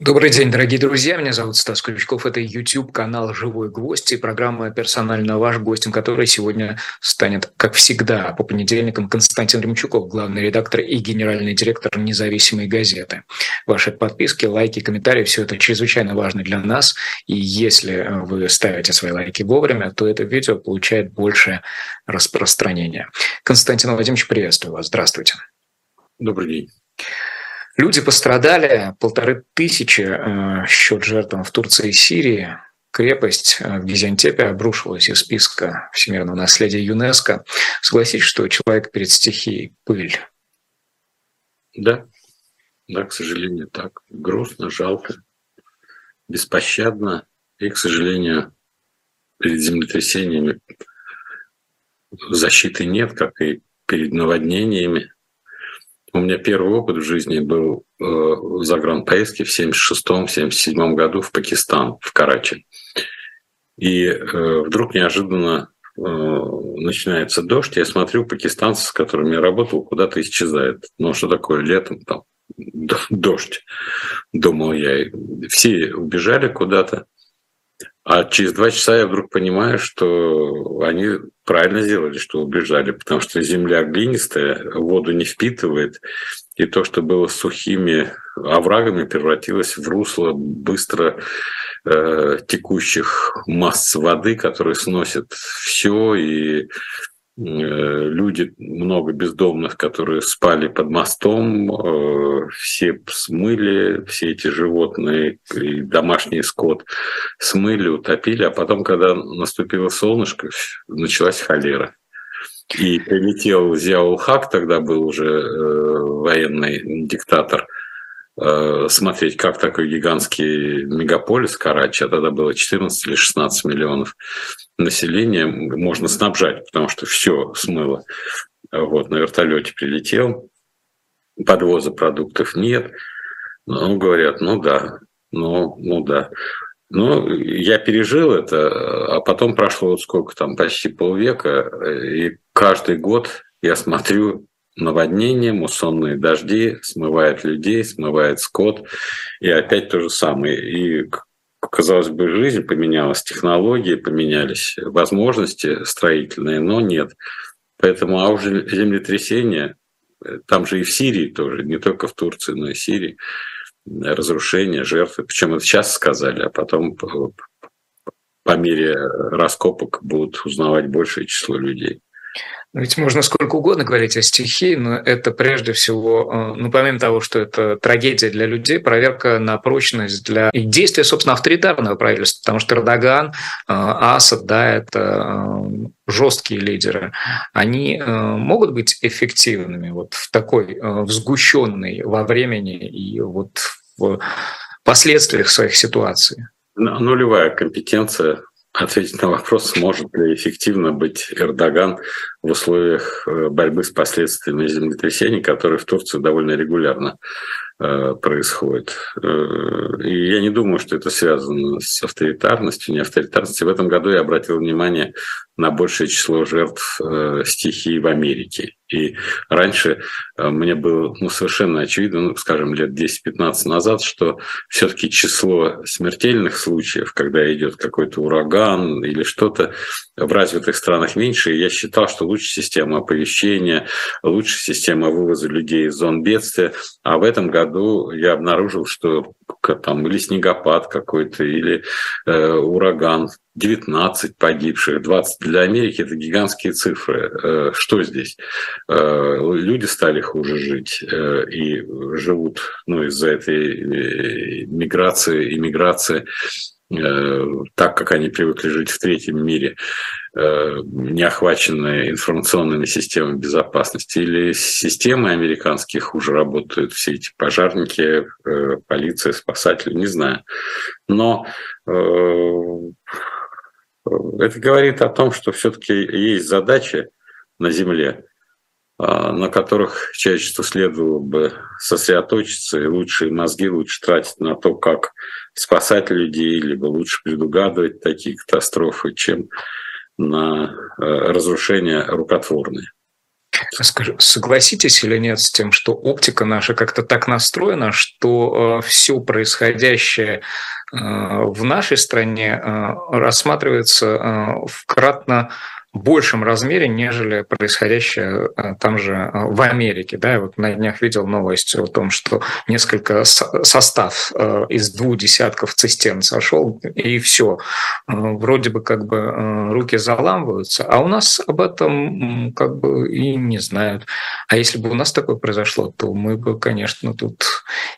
Добрый день, дорогие друзья. Меня зовут Стас Крючков. Это YouTube-канал «Живой гвоздь» и программа «Персонально ваш», гостем которой сегодня станет, как всегда, по понедельникам Константин Ремчуков, главный редактор и генеральный директор независимой газеты. Ваши подписки, лайки, комментарии – все это чрезвычайно важно для нас. И если вы ставите свои лайки вовремя, то это видео получает больше распространения. Константин Владимирович, приветствую вас. Здравствуйте. Добрый день. Люди пострадали, полторы тысячи э, счет жертвам в Турции и Сирии. Крепость э, в Гизиантепе обрушилась из списка всемирного наследия ЮНЕСКО. Согласитесь, что человек перед стихией – пыль? Да, да, к сожалению, так. Грустно, жалко, беспощадно. И, к сожалению, перед землетрясениями защиты нет, как и перед наводнениями. У меня первый опыт в жизни был э, в загранпоездке в 76-77 году в Пакистан, в Карачи. И э, вдруг неожиданно э, начинается дождь, я смотрю, пакистанцы, с которыми я работал, куда-то исчезают. Ну, что такое летом там? Дождь, думал я. Все убежали куда-то. А через два часа я вдруг понимаю, что они правильно сделали, что убежали, потому что земля глинистая, воду не впитывает, и то, что было сухими оврагами, превратилось в русло быстро э, текущих масс воды, которые сносят все, и люди, много бездомных, которые спали под мостом, э, все смыли, все эти животные и домашний скот смыли, утопили, а потом, когда наступило солнышко, началась холера. И прилетел Зиаул Хак, тогда был уже э, военный диктатор – Э, смотреть, как такой гигантский мегаполис Карачи, а тогда было 14 или 16 миллионов населения, можно снабжать, потому что все смыло. Вот, на вертолете прилетел, подвоза продуктов нет. Ну, говорят, ну да, ну, ну да. Ну, я пережил это, а потом прошло вот сколько там, почти полвека, и каждый год я смотрю наводнения, муссонные дожди, смывает людей, смывает скот, и опять то же самое. И казалось бы, жизнь поменялась, технологии поменялись, возможности строительные, но нет. Поэтому, а уже землетрясение, там же и в Сирии тоже, не только в Турции, но и в Сирии, разрушения, жертвы. Причем это сейчас сказали, а потом по мере раскопок будут узнавать большее число людей. Ведь можно сколько угодно говорить о стихии, но это прежде всего, э, ну, помимо того, что это трагедия для людей, проверка на прочность для и действия, собственно, авторитарного правительства, потому что Эрдоган, э, Асад, да, это э, жесткие лидеры, они могут быть эффективными вот в такой взгущенной во времени и вот в последствиях своих ситуаций? Нулевая компетенция ответить на вопрос, сможет ли эффективно быть Эрдоган в условиях э, борьбы с последствиями землетрясений, которые в Турции довольно регулярно Э, происходит. Э, и я не думаю, что это связано с авторитарностью, не авторитарностью. В этом году я обратил внимание на большее число жертв э, стихии в Америке. И раньше мне было ну, совершенно очевидно, ну, скажем, лет 10-15 назад, что все-таки число смертельных случаев, когда идет какой-то ураган или что-то, в развитых странах меньше. И я считал, что лучше система оповещения, лучше система вывоза людей из зон бедствия. А в этом году я обнаружил, что там или снегопад какой-то, или э, ураган, 19 погибших, 20. Для Америки это гигантские цифры. Э, что здесь? Э, люди стали хуже жить э, и живут ну, из-за этой миграции, иммиграции так, как они привыкли жить в третьем мире, э, не охваченные информационными системами безопасности, или системы американские хуже работают, все эти пожарники, э, полиция, спасатели, не знаю. Но это говорит о том, что все-таки есть задачи на Земле, на которых человечеству следовало бы сосредоточиться, и лучшие мозги лучше тратить на то, как спасать людей, либо лучше предугадывать такие катастрофы, чем на э, разрушение рукотворные. Скажи, согласитесь или нет с тем, что оптика наша как-то так настроена, что э, все происходящее э, в нашей стране э, рассматривается э, в кратно большем размере, нежели происходящее э, там же э, в Америке. Да? Я вот на днях видел новость о том, что несколько состав э, из двух десятков цистерн сошел, и все. Вроде бы как бы руки заламываются, а у нас об этом как бы и не знают. А если бы у нас такое произошло, то мы бы, конечно, тут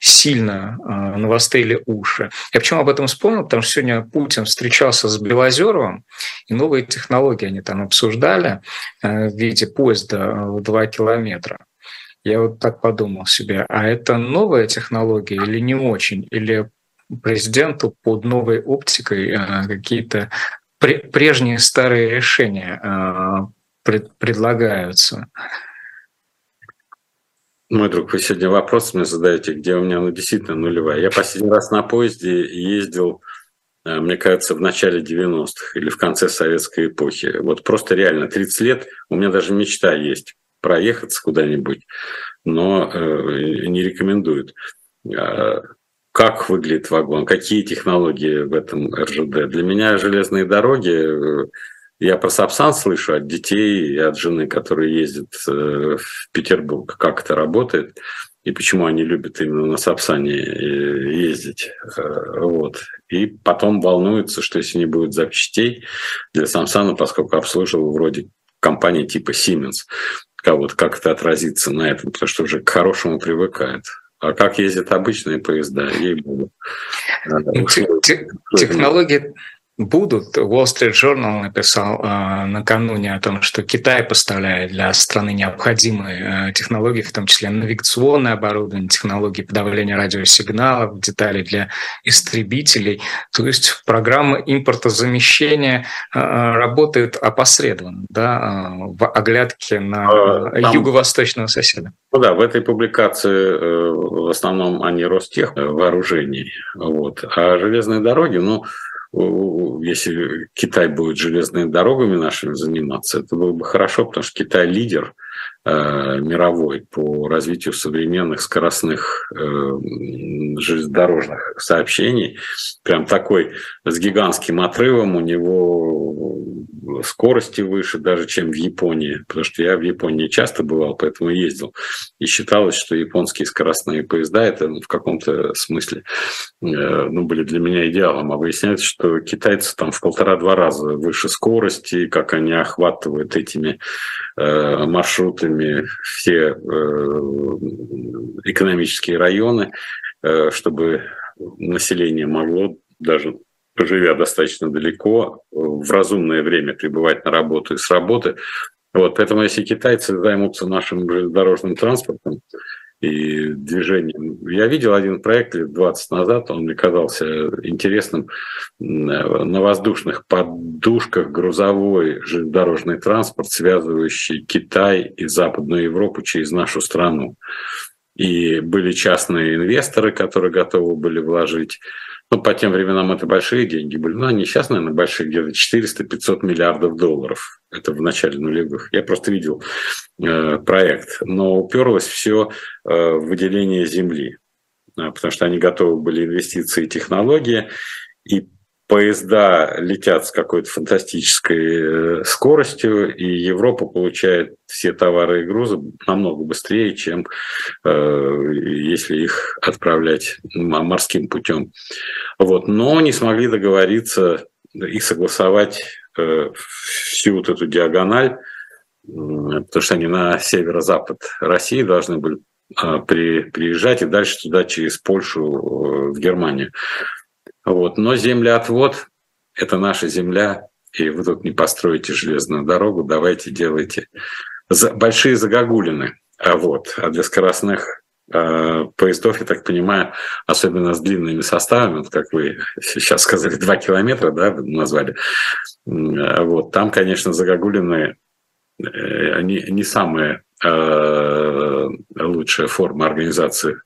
сильно навострили уши. Я почему об этом вспомнил? Потому что сегодня Путин встречался с Белозеровым, и новые технологии они там обсуждали э, в виде поезда в 2 километра. Я вот так подумал себе, а это новая технология или не очень? Или президенту под новой оптикой э, какие-то прежние старые решения э, предлагаются? Мой друг, вы сегодня вопрос мне задаете, где у меня ну, действительно нулевая. Я последний раз на поезде ездил Э, мне кажется, в начале 90-х или в конце советской эпохи. Вот просто реально 30 лет, у меня даже мечта есть проехаться куда-нибудь, но э, не рекомендуют. Э, как выглядит вагон, какие технологии в этом РЖД. Для меня железные дороги, э, я про Сапсан слышу от детей и от жены, которые ездят в Петербург, как это работает и почему они любят именно на Сапсане э, ездить. Э, вот. И потом волнуются, что если не будет запчастей для Самсана, поскольку обслуживал вроде компании типа Siemens, как, вот, как это отразится на этом, потому что уже к хорошему привыкают. А как ездят обычные поезда, ей-богу. Ну, технологии, будут. Wall Street Journal написал э, накануне о том, что Китай поставляет для страны необходимые э, технологии, в том числе навигационное оборудование, технологии подавления радиосигналов, детали для истребителей. То есть программа импортозамещения э, работает опосредованно, да, э, в оглядке на а, Там... юго-восточного соседа. Ну да, в этой публикации э, в основном они Ростех вооружений. Вот. А железные дороги, ну, если Китай будет железными дорогами нашими заниматься, это было бы хорошо, потому что Китай лидер Э, мировой по развитию современных скоростных э, железнодорожных сообщений. Прям такой с гигантским отрывом у него скорости выше даже, чем в Японии, потому что я в Японии часто бывал, поэтому ездил. И считалось, что японские скоростные поезда это в каком-то смысле э, ну, были для меня идеалом. А выясняется, что китайцы там в полтора-два раза выше скорости, как они охватывают этими маршрутами исследованиями все э, экономические районы, э, чтобы население могло даже живя достаточно далеко, в разумное время прибывать на работу и с работы. Вот, поэтому если китайцы займутся нашим железнодорожным транспортом, и движением. Я видел один проект лет 20 назад, он мне казался интересным. На воздушных подушках грузовой железнодорожный транспорт, связывающий Китай и Западную Европу через нашу страну. И были частные инвесторы, которые готовы были вложить ну, по тем временам это большие деньги были. Ну, они сейчас, наверное, большие, где-то 400-500 миллиардов долларов. Это в начале нулевых. Я просто видел э, проект. Но уперлось все э, выделение земли. Э, потому что они готовы были инвестиции и технологии. И поезда летят с какой-то фантастической э, скоростью, и Европа получает все товары и грузы намного быстрее, чем э, если их отправлять морским путем. Вот. Но не смогли договориться и согласовать э, всю вот эту диагональ, потому что они на северо-запад России должны были при, приезжать и дальше туда через Польшу в Германию. Вот. Но землеотвод – это наша земля, и вы тут не построите железную дорогу, давайте делайте большие загогулины. А, вот. а для скоростных э, поездов, я так понимаю, особенно с длинными составами, вот как вы сейчас сказали, 2 километра, да, назвали, а вот, там, конечно, загогулины э, они не самая э, лучшая форма организации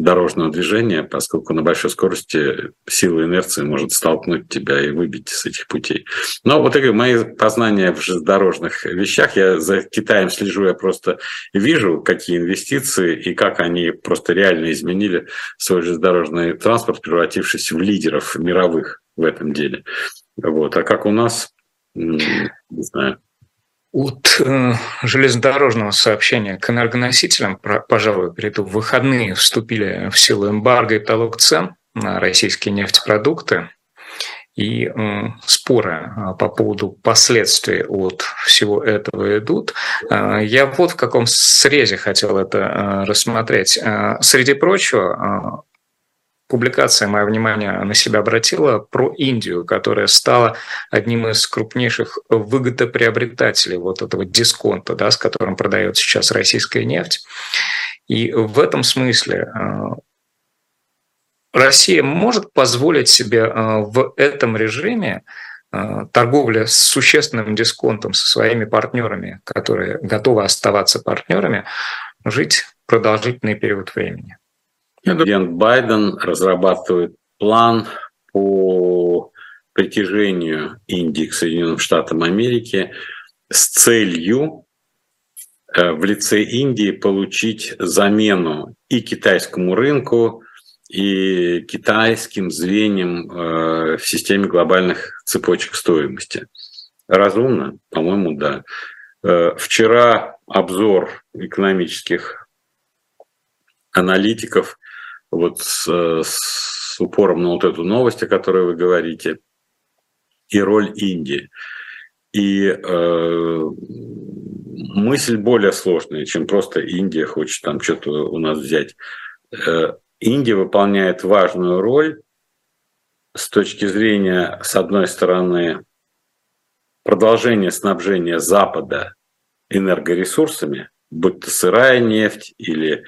дорожного движения, поскольку на большой скорости сила инерции может столкнуть тебя и выбить с этих путей. Но вот это мои познания в железнодорожных вещах, я за Китаем слежу, я просто вижу, какие инвестиции и как они просто реально изменили свой железнодорожный транспорт, превратившись в лидеров мировых в этом деле. Вот. А как у нас, не знаю. От э, железнодорожного сообщения к энергоносителям, про, пожалуй, перейду, в выходные вступили в силу эмбарго и талог цен на российские нефтепродукты. И э, споры э, по поводу последствий от всего этого идут. Э, я вот в каком срезе хотел это э, рассмотреть. Э, среди прочего, публикация мое внимание на себя обратила про Индию, которая стала одним из крупнейших выгодоприобретателей вот этого дисконта, да, с которым продает сейчас российская нефть. И в этом смысле э, Россия может позволить себе э, в этом режиме э, торговли с существенным дисконтом со своими партнерами, которые готовы оставаться партнерами, жить продолжительный период времени. Президент Байден разрабатывает план по притяжению Индии к Соединенным Штатам Америки с целью э, в лице Индии получить замену и китайскому рынку, и китайским звеньям э, в системе глобальных цепочек стоимости. Разумно? По-моему, да. Э, вчера обзор экономических аналитиков вот с, с упором на вот эту новость, о которой вы говорите, и роль Индии. И э, мысль более сложная, чем просто Индия хочет там что-то у нас взять. Э, Индия выполняет важную роль с точки зрения, с одной стороны, продолжения снабжения Запада энергоресурсами, будь то сырая нефть или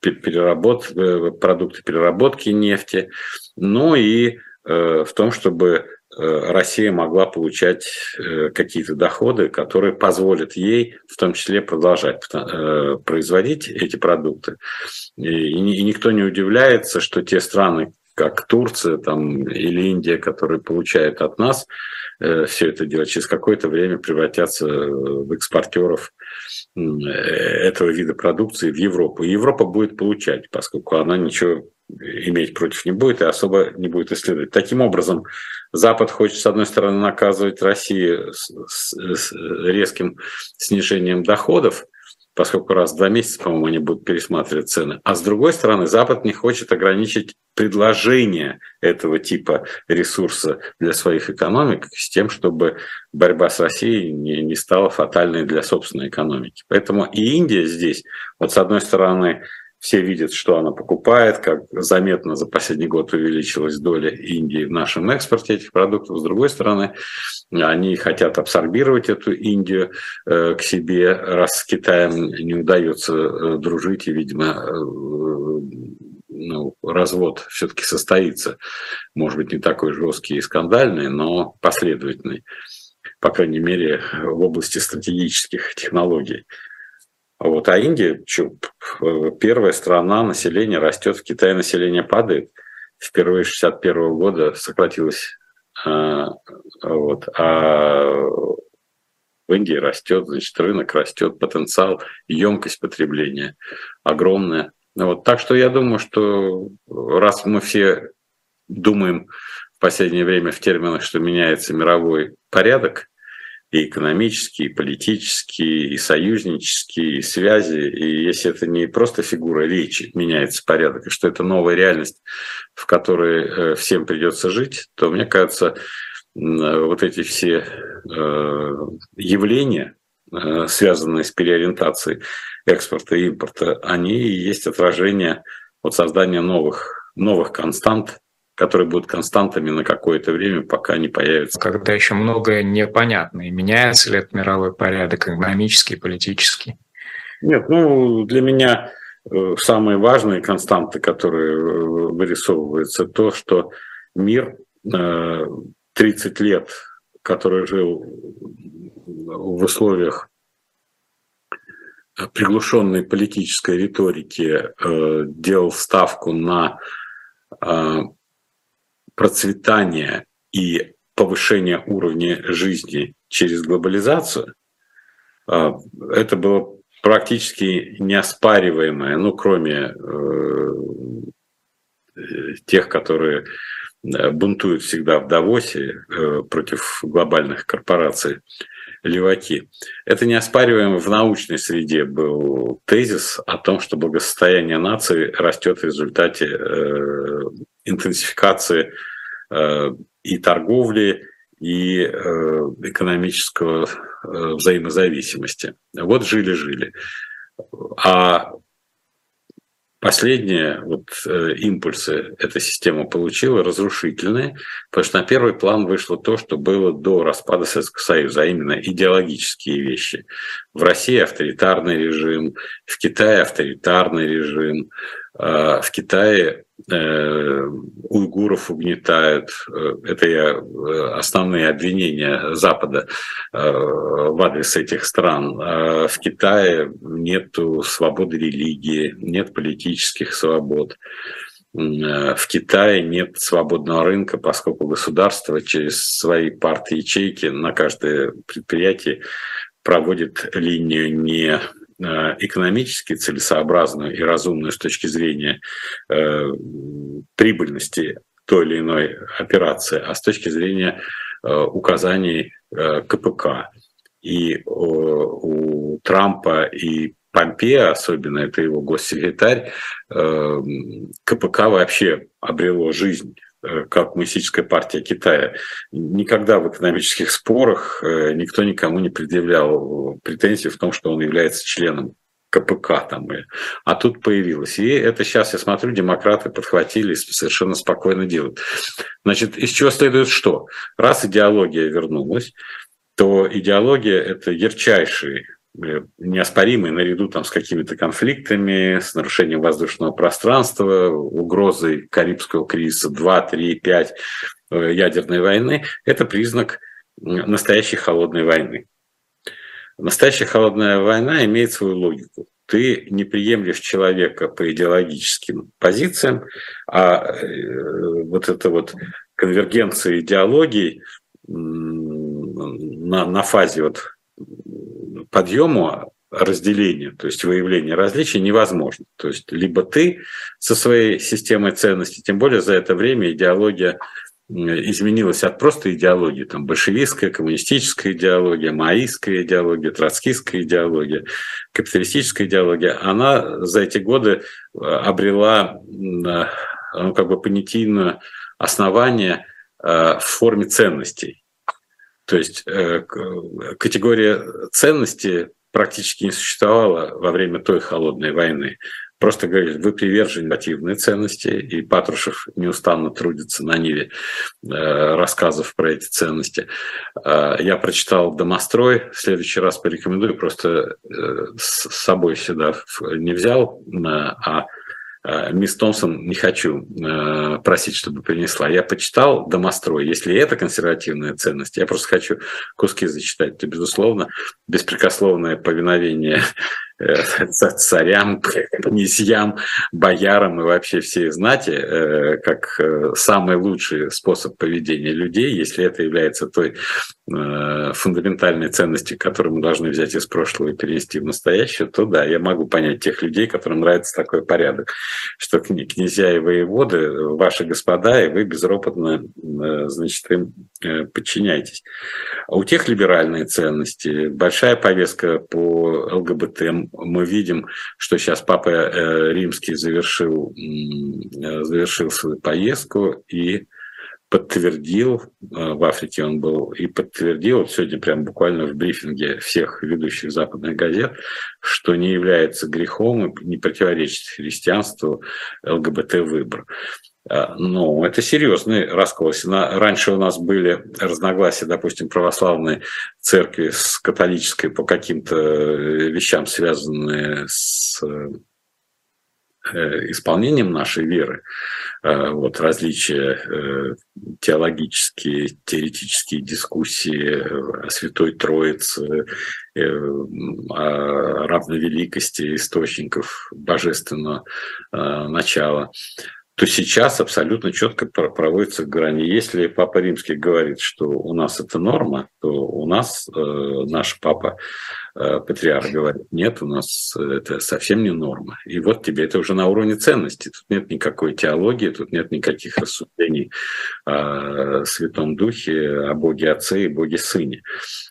переработ, э, продукты переработки нефти, ну и э, в том, чтобы э, Россия могла получать какие-то доходы, которые позволят ей в том числе продолжать производить эти продукты. И никто не удивляется, что те страны, как Турция там, или Индия, которые получают от нас все это дело, через какое-то время превратятся в экспортеров этого вида продукции в Европу. И Европа будет получать, поскольку она ничего иметь против не будет и особо не будет исследовать. Таким образом, Запад хочет, с одной стороны, наказывать Россию с, с, с резким снижением доходов, поскольку раз в два месяца, по-моему, они будут пересматривать цены. А с другой стороны, Запад не хочет ограничить предложение этого типа ресурса для своих экономик с тем, чтобы борьба с Россией не, не стала фатальной для собственной экономики. Поэтому и Индия здесь, вот с одной стороны, все видят, что она покупает, как заметно за последний год увеличилась доля Индии в нашем экспорте этих продуктов. С другой стороны, они хотят абсорбировать эту Индию э, к себе, раз с Китаем не удается э, дружить, и, видимо, э, ну, развод все-таки состоится. Может быть, не такой жесткий и скандальный, но последовательный, по крайней мере, в области стратегических технологий. Вот, а Индия, что, первая страна, население растет, в Китае население падает. Впервые с 61 года сократилось. А, вот, а в Индии растет, значит, рынок растет, потенциал, емкость потребления огромная. Вот, так что я думаю, что раз мы все думаем в последнее время в терминах, что меняется мировой порядок, и экономические, и политические, и союзнические, и связи. И если это не просто фигура речи, меняется порядок, и что это новая реальность, в которой э, всем придется жить, то, мне кажется, вот эти все э, явления, э, связанные с переориентацией экспорта и импорта, они и есть отражение вот создания новых, новых констант которые будут константами на какое-то время, пока не появятся. Когда еще многое непонятно, и меняется ли этот мировой порядок экономический, политический? Нет, ну, для меня э, самые важные константы, которые э, вырисовываются, то, что мир 30 э, лет, который жил в условиях приглушенной политической риторики делал ставку на процветание и повышение уровня жизни через глобализацию, э, это было практически неоспариваемое, ну, кроме э, тех, которые э, бунтуют всегда в Давосе э, против глобальных корпораций, леваки. Это неоспариваемо в научной среде был тезис о том, что благосостояние нации растет в результате интенсификации э, и торговли, и э, экономического э, взаимозависимости. Вот жили-жили. А Последние вот, импульсы эта система получила, разрушительные, потому что на первый план вышло то, что было до распада Советского Союза, а именно идеологические вещи. В России авторитарный режим, в Китае авторитарный режим, в Китае Э, уйгуров угнетают. Э, это э, основные обвинения Запада в адрес этих стран. В Китае нет свободы религии, нет политических свобод. В Китае нет свободного рынка, поскольку государство через свои партии ячейки на каждое предприятие проводит линию не Э, экономически целесообразную и разумную с точки зрения э, прибыльности той или иной операции, а с точки зрения э, указаний КПК. И у Трампа и Помпео, особенно это его госсекретарь, КПК вообще обрело жизнь Э, как Коммунистическая партия Китая, никогда в экономических спорах э, никто никому не предъявлял претензий в том, что он является членом КПК там. А тут появилось. И это сейчас, я смотрю, демократы подхватили и совершенно спокойно делают. Значит, из чего следует что? Раз идеология вернулась, то идеология – это ярчайший Э, неоспоримый наряду там, с какими-то конфликтами, с нарушением воздушного пространства, угрозой Карибского кризиса 2, 3, 5 ядерной войны, это признак настоящей холодной войны. Настоящая холодная война имеет свою логику. Ты не приемлешь человека по идеологическим позициям, а э, вот эта вот конвергенция идеологий на, на фазе вот подъему разделения, то есть выявления различий невозможно. То есть либо ты со своей системой ценностей, тем более за это время идеология изменилась от просто идеологии, там большевистская, коммунистическая идеология, маоистская идеология, троцкистская идеология, капиталистическая идеология, она за эти годы э, обрела ну, как бы понятийное основание в форме ценностей. То есть э, категория ценности практически не существовала во время той холодной войны. Просто говорили, вы привержены негативные ценности, и Патрушев неустанно трудится на ниве э, рассказов про эти ценности. Э, я прочитал «Домострой», в следующий раз порекомендую, просто с собой сюда не взял, а Э, мисс Томпсон не хочу э, просить, чтобы принесла. Я почитал «Домострой». Если это консервативная ценность, я просто хочу куски зачитать, то, безусловно, беспрекословное повиновение царям, князьям, боярам и вообще всей знати, э, как э, самый лучший способ поведения людей, если это является той фундаментальной ценностью, которую мы должны взять из прошлого и перенести в настоящее, то да, я могу понять тех людей, которым нравится такой порядок, что князья и воеводы ваши господа, и вы безропотно, значит, им подчиняйтесь. А у тех либеральные ценности, большая повестка по ЛГБТ, мы видим, что сейчас Папа э, Римский завершил, э, завершил свою поездку и подтвердил, э, в Африке он был, и подтвердил, вот сегодня прям буквально в брифинге всех ведущих западных газет, что не является грехом и не противоречит христианству ЛГБТ-выбор. А, ну, это серьезный раскол. Раньше у нас были разногласия, допустим, православной церкви с католической по каким-то э, вещам, связанные с э, исполнением нашей веры, э, вот различия э, теологические, теоретические дискуссии о Святой Троице, о равновеликости источников божественного начала, то сейчас абсолютно четко проводится грани. Если Папа Римский говорит, что у нас это норма, то у нас э, наш Папа э, Патриарх говорит, нет, у нас это совсем не норма. И вот тебе это уже на уровне ценностей. Тут нет никакой теологии, тут нет никаких рассуждений о Святом Духе, о Боге Отце и Боге Сыне.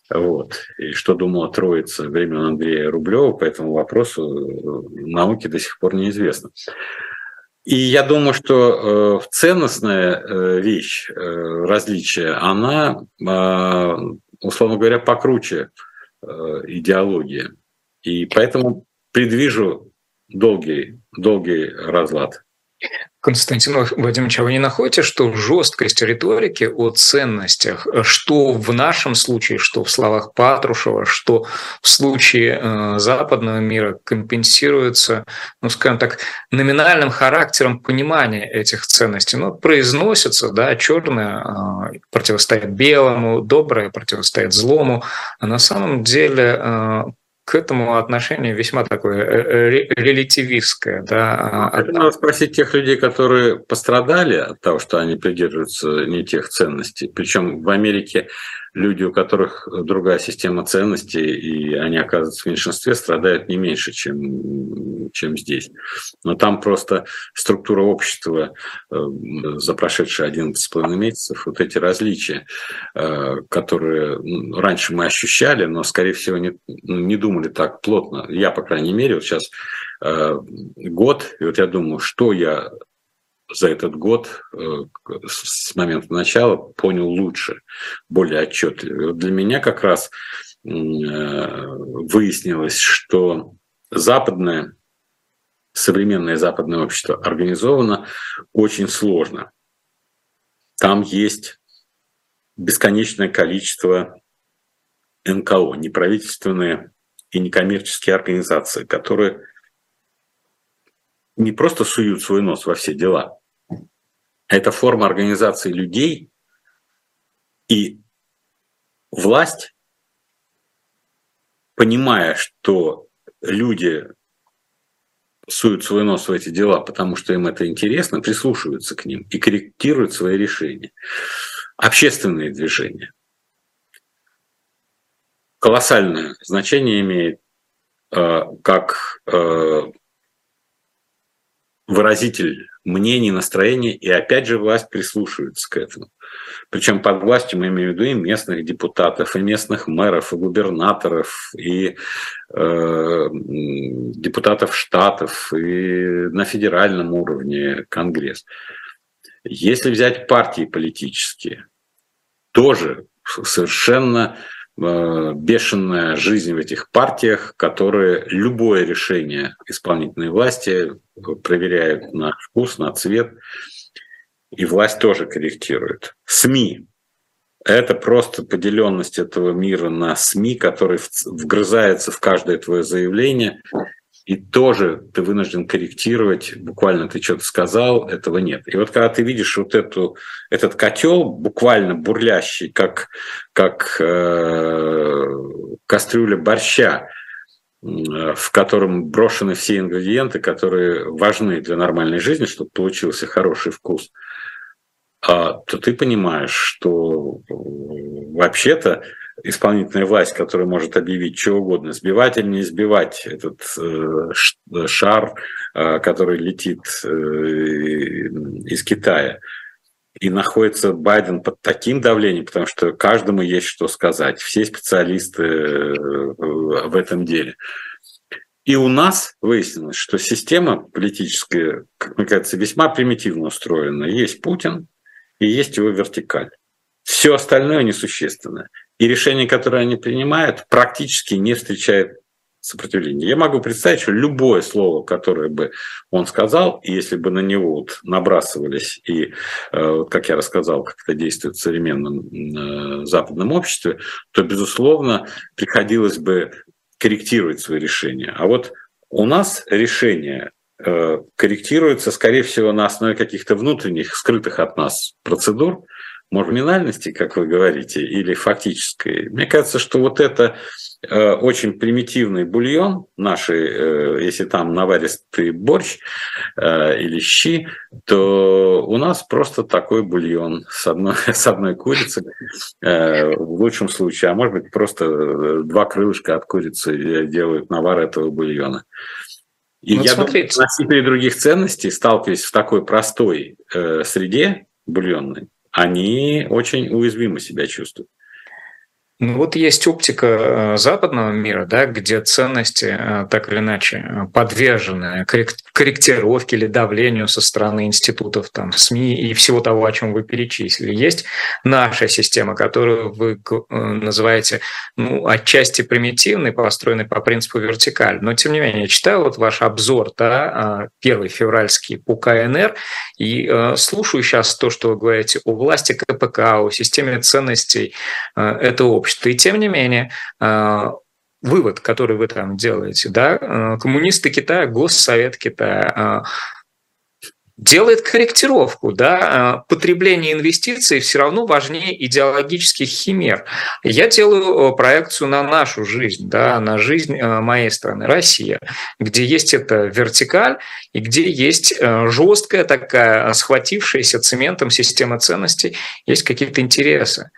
Вот. И что думала Троица времен Андрея Рублева по этому вопросу, э, науке до сих пор неизвестно. И я думаю, что э, ценностная э, вещь, э, различие, она, э, условно говоря, покруче идеологии. И поэтому предвижу долгий, долгий разлад. Константин Владимирович, а вы не находите, что жесткость риторики о ценностях, что в нашем случае, что в словах Патрушева, что в случае э, западного мира компенсируется, ну, скажем так, номинальным характером понимания этих ценностей? Ну, произносится, да, черное э, противостоит белому, доброе противостоит злому, а на самом деле э, к этому отношение весьма такое э, э, релятивистское. Да. Это надо спросить тех людей, которые пострадали от того, что они придерживаются не тех ценностей. Причем в Америке люди, у которых другая система ценностей, и они оказываются в меньшинстве, страдают не меньше, чем, чем здесь. Но там просто структура общества э, за прошедшие 11,5 месяцев, вот эти различия, э, которые раньше мы ощущали, но, скорее всего, не, не думали так плотно. Я, по крайней мере, вот сейчас э, год, и вот я думаю, что я за этот год э, с момента начала понял лучше, более отчетливо. Для меня как раз э, выяснилось, что западное, современное западное общество организовано очень сложно. Там есть бесконечное количество НКО, неправительственные и некоммерческие организации, которые не просто суют свой нос во все дела, это форма организации людей, и власть, понимая, что люди суют свой нос в эти дела, потому что им это интересно, прислушиваются к ним и корректируют свои решения. Общественные движения. Колоссальное значение имеет э, как э, выразитель мнений, настроений, и опять же власть прислушивается к этому. Причем под властью мы имеем в виду и местных депутатов, и местных мэров, и губернаторов, и э, депутатов штатов, и на федеральном уровне Конгресс. Если взять партии политические, тоже совершенно Э, бешеная жизнь в этих партиях, которые любое решение исполнительной власти проверяют на вкус, на цвет, и власть тоже корректирует. СМИ – это просто поделенность этого мира на СМИ, который вгрызается в каждое твое заявление и тоже ты вынужден корректировать, буквально ты что-то сказал, этого нет. И вот когда ты видишь вот эту, этот котел, буквально бурлящий, как, как э, кастрюля борща, в котором брошены все ингредиенты, которые важны для нормальной жизни, чтобы получился хороший вкус, а, то ты понимаешь, что э, вообще-то исполнительная власть, которая может объявить что угодно, сбивать или не сбивать этот э, шар, э, который летит э, из Китая. И находится Байден под таким давлением, потому что каждому есть что сказать. Все специалисты э, в этом деле. И у нас выяснилось, что система политическая, как мне кажется, весьма примитивно устроена. Есть Путин и есть его вертикаль. Все остальное несущественно. И решения, которые они принимают, практически не встречают сопротивления. Я могу представить, что любое слово, которое бы он сказал, и если бы на него вот набрасывались, и, э, как я рассказал, как это действует в современном э, западном обществе, то, безусловно, приходилось бы корректировать свои решения. А вот у нас решения э, корректируется, скорее всего, на основе каких-то внутренних, скрытых от нас процедур, маргинальности, как вы говорите, или фактической. Мне кажется, что вот это э, очень примитивный бульон наши, э, если там наваристый борщ э, или щи, то у нас просто такой бульон с одной, с одной курицы э, в лучшем случае, а может быть просто э, два крылышка от курицы делают навар этого бульона. И ну, я смотрите. думаю, носители других ценностей, сталкиваясь в такой простой э, среде бульонной, они очень уязвимо себя чувствуют. Ну вот есть оптика э, западного мира, да, где ценности э, так или иначе э, подвержены корректировке или давлению со стороны институтов, там, СМИ и всего того, о чем вы перечислили. Есть наша система, которую вы называете ну, отчасти примитивной, построенной по принципу вертикаль. Но тем не менее, я читаю вот ваш обзор, да, первый февральский по КНР, и слушаю сейчас то, что вы говорите о власти КПК, о системе ценностей этого общества общества. И тем не менее, э, вывод, который вы там делаете, да, э, коммунисты Китая, Госсовет Китая, э, делает корректировку, да, потребление инвестиций все равно важнее идеологических химер. Я делаю проекцию на нашу жизнь, да, на жизнь моей страны, Россия, где есть эта вертикаль и где есть жесткая такая, схватившаяся цементом система ценностей, есть какие-то интересы.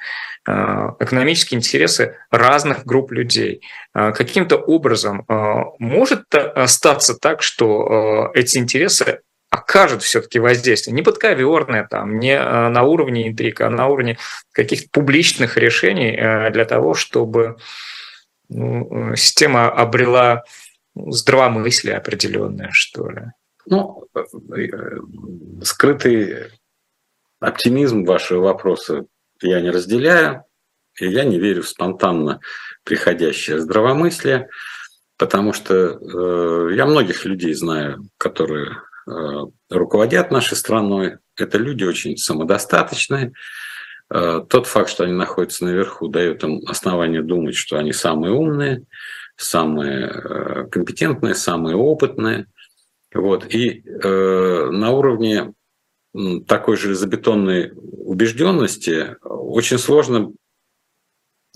Э, экономические интересы разных групп людей. Э, каким-то образом э, может остаться так, что эти интересы окажут все-таки воздействие. Не подковерное, там, не на уровне интриг, а на уровне каких-то публичных решений для того, чтобы ну, система обрела здравомыслие определенное, что ли. Ну, скрытый оптимизм вашего вопроса я не разделяю, и я не верю в спонтанно приходящее здравомыслие, потому что э, я многих людей знаю, которые э, руководят нашей страной. Это люди очень самодостаточные. Э, тот факт, что они находятся наверху, дает им основание думать, что они самые умные, самые э, компетентные, самые опытные. Вот. И э, на уровне такой же железобетонной убежденности очень сложно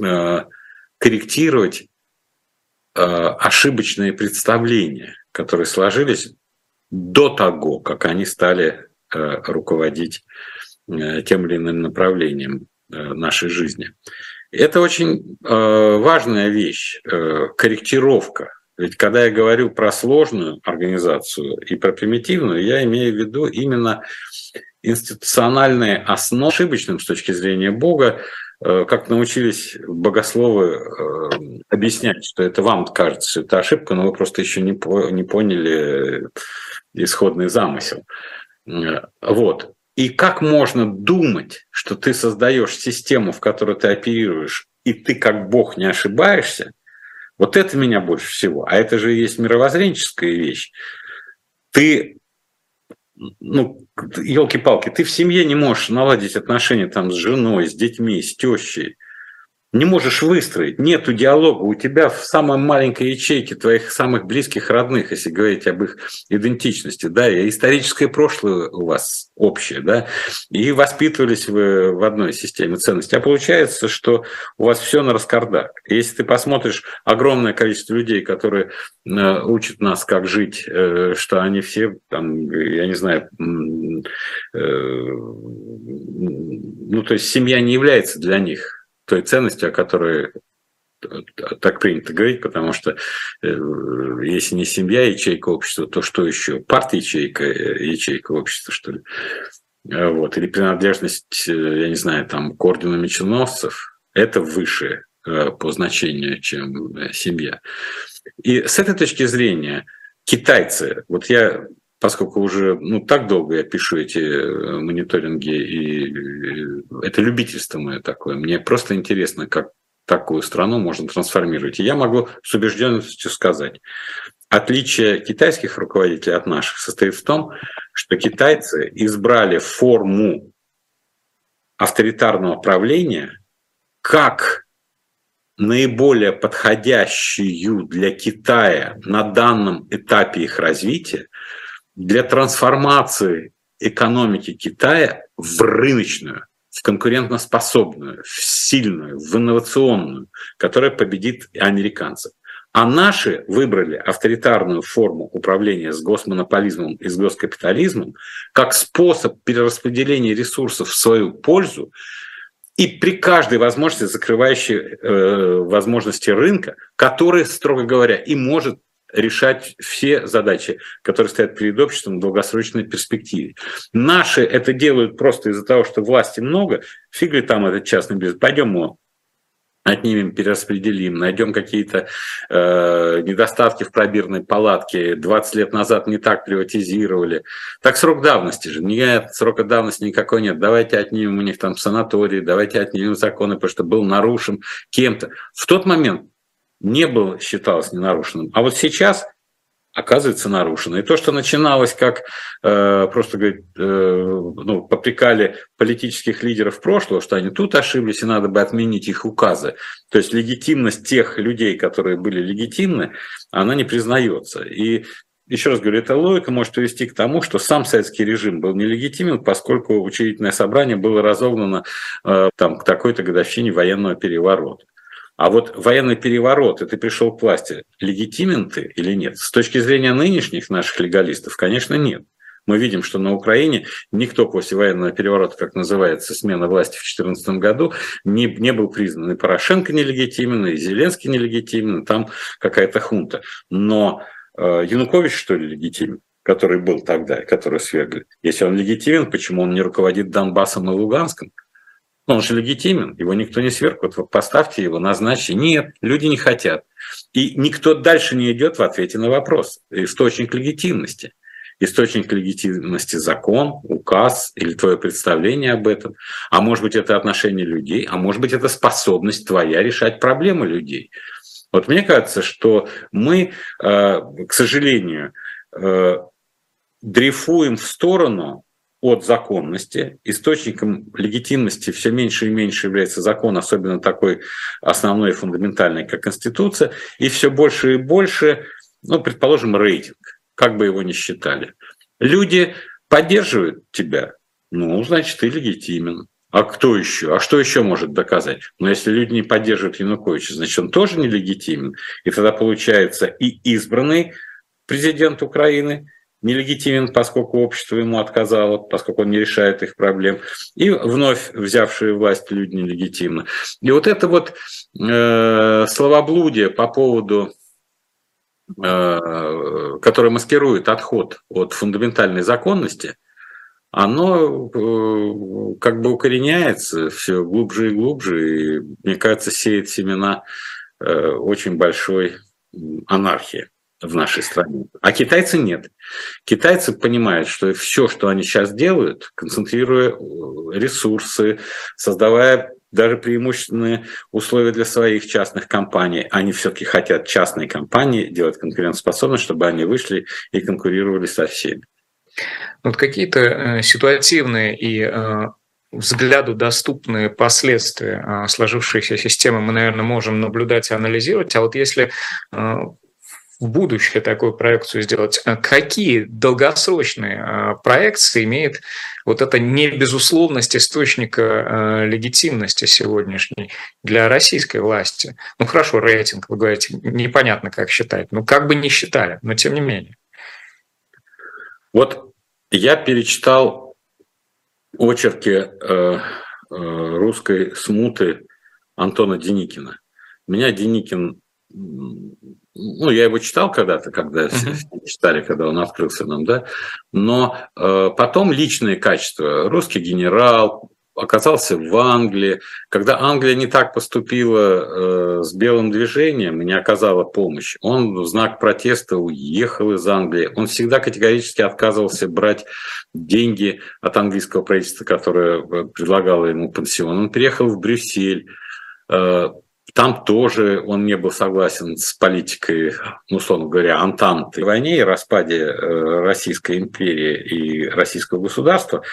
э, корректировать э, ошибочные представления, которые сложились до того, как они стали э, руководить тем или иным направлением нашей жизни. Это очень важная вещь, корректировка ведь когда я говорю про сложную организацию и про примитивную, я имею в виду именно институциональные основы, ошибочным с точки зрения Бога, э, как научились богословы э, объяснять, что это вам кажется, это ошибка, но вы просто еще не, не поняли исходный замысел. Э, вот. И как можно думать, что ты создаешь систему, в которой ты оперируешь, и ты как Бог не ошибаешься – вот это меня больше всего. А это же есть мировоззренческая вещь. Ты, ну, елки-палки, ты в семье не можешь наладить отношения там с женой, с детьми, с тещей не можешь выстроить, нету диалога, у тебя в самой маленькой ячейке твоих самых близких родных, если говорить об их идентичности, да, и историческое прошлое у вас общее, да, и воспитывались вы в одной системе ценностей. А получается, что у вас все на раскардак. Если ты посмотришь огромное количество людей, которые э, учат нас, как жить, э, что они все, там, я не знаю, э, ну, то есть семья не является для них той ценностью, о которой так принято говорить, потому что э, если не семья, ячейка общества, то что еще? Партия ячейка, э, ячейка общества, что ли? Э, вот. Или принадлежность, я не знаю, там, к ордену меченосцев, это выше по значению, чем семья. И с этой точки зрения китайцы, вот я поскольку уже ну, так долго я пишу эти э, мониторинги, и э, это любительство мое такое, мне просто интересно, как такую страну можно трансформировать. И я могу с убежденностью сказать, отличие китайских руководителей от наших состоит в том, что китайцы избрали форму авторитарного правления как наиболее подходящую для Китая на данном этапе их развития, для трансформации экономики Китая в рыночную, в конкурентоспособную, в сильную, в инновационную, которая победит американцев. А наши выбрали авторитарную форму управления с госмонополизмом и с госкапитализмом как способ перераспределения ресурсов в свою пользу и при каждой возможности закрывающей э, возможности рынка, который, строго говоря, и может решать все задачи, которые стоят перед обществом в долгосрочной перспективе. Наши это делают просто из-за того, что власти много, фиг ли там этот частный бизнес, пойдем мы отнимем, перераспределим, найдем какие-то э, недостатки в пробирной палатке, 20 лет назад не так приватизировали. Так срок давности же, нет, срока давности никакой нет. Давайте отнимем у них там санатории, давайте отнимем законы, потому что был нарушен кем-то. В тот момент не было, считалось ненарушенным. А вот сейчас оказывается нарушено. И то, что начиналось как э, просто говорит, э, ну, попрекали политических лидеров прошлого, что они тут ошиблись, и надо бы отменить их указы. То есть легитимность тех людей, которые были легитимны, она не признается. И еще раз говорю, эта логика может привести к тому, что сам советский режим был нелегитимен, поскольку учредительное собрание было разогнано э, там, к такой-то годовщине военного переворота. А вот военный переворот, и ты пришел к власти, легитимен ты или нет? С точки зрения нынешних наших легалистов, конечно, нет. Мы видим, что на Украине никто после военного переворота, как называется, смена власти в 2014 году, не, не был признан. И Порошенко нелегитимен, и Зеленский нелегитимен, там какая-то хунта. Но э, Янукович, что ли, легитимен? который был тогда, который свергли. Если он легитимен, почему он не руководит Донбассом и Луганском? Он же легитимен, его никто не сверх. Вот поставьте его, назначьте. Нет, люди не хотят. И никто дальше не идет в ответе на вопрос. Источник легитимности. Источник легитимности – закон, указ или твое представление об этом. А может быть, это отношение людей, а может быть, это способность твоя решать проблемы людей. Вот мне кажется, что мы, э, к сожалению, э, дрейфуем в сторону от законности. Источником легитимности все меньше и меньше является закон, особенно такой основной и фундаментальный, как Конституция, и все больше и больше, ну, предположим, рейтинг, как бы его ни считали. Люди поддерживают тебя, ну, значит, ты легитимен. А кто еще? А что еще может доказать? Но если люди не поддерживают Януковича, значит, он тоже нелегитимен. И тогда получается и избранный президент Украины, нелегитимен, поскольку общество ему отказало, поскольку он не решает их проблем, и вновь взявшие власть люди нелегитимны. И вот это вот э, словоблудие по поводу э, которое маскирует отход от фундаментальной законности, оно э, как бы укореняется все глубже и глубже, и, мне кажется, сеет семена э, очень большой анархии в нашей стране. А китайцы нет. Китайцы понимают, что все, что они сейчас делают, концентрируя э, ресурсы, создавая даже преимущественные условия для своих частных компаний. Они все-таки хотят частные компании делать конкурентоспособность, чтобы они вышли и конкурировали со всеми. Вот какие-то э, ситуативные и э, взгляду доступные последствия сложившейся системы мы, наверное, можем наблюдать и анализировать. А вот если в будущее такую проекцию сделать. А какие долгосрочные а, проекции имеет вот эта небезусловность источника а, легитимности сегодняшней для российской власти? Ну хорошо, рейтинг, вы говорите, непонятно, как считать. Ну как бы не считали, но тем не менее. Вот я перечитал очерки э, э, русской смуты Антона Деникина. Меня Деникин ну, я его читал когда-то, когда uh-huh. читали, когда он открылся нам, да, но э, потом личные качества. Русский генерал, оказался в Англии. Когда Англия не так поступила э, с белым движением и не оказала помощь, он в знак протеста уехал из Англии. Он всегда категорически отказывался брать деньги от английского правительства, которое э, предлагало ему пансион. Он переехал в Брюссель. Э, там тоже он не был согласен с политикой, ну, условно говоря, Антанты. В войне и распаде э, Российской империи и российского государства,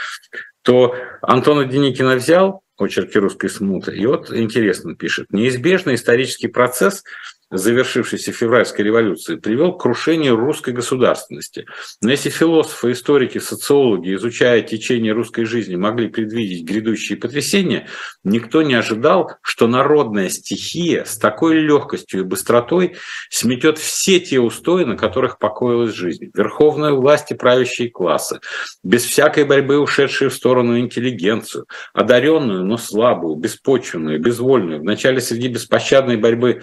то Антона Деникина взял очерки русской смуты, и вот интересно пишет. Неизбежный исторический процесс завершившейся февральской революции привел к крушению русской государственности. Но если философы, историки, социологи, изучая течение русской жизни, могли предвидеть грядущие потрясения, никто не ожидал, что народная стихия с такой легкостью и быстротой сметет все те устои, на которых покоилась жизнь. Верховная власть и правящие классы, без всякой борьбы ушедшие в сторону интеллигенцию, одаренную, но слабую, беспочвенную, безвольную, вначале среди беспощадной борьбы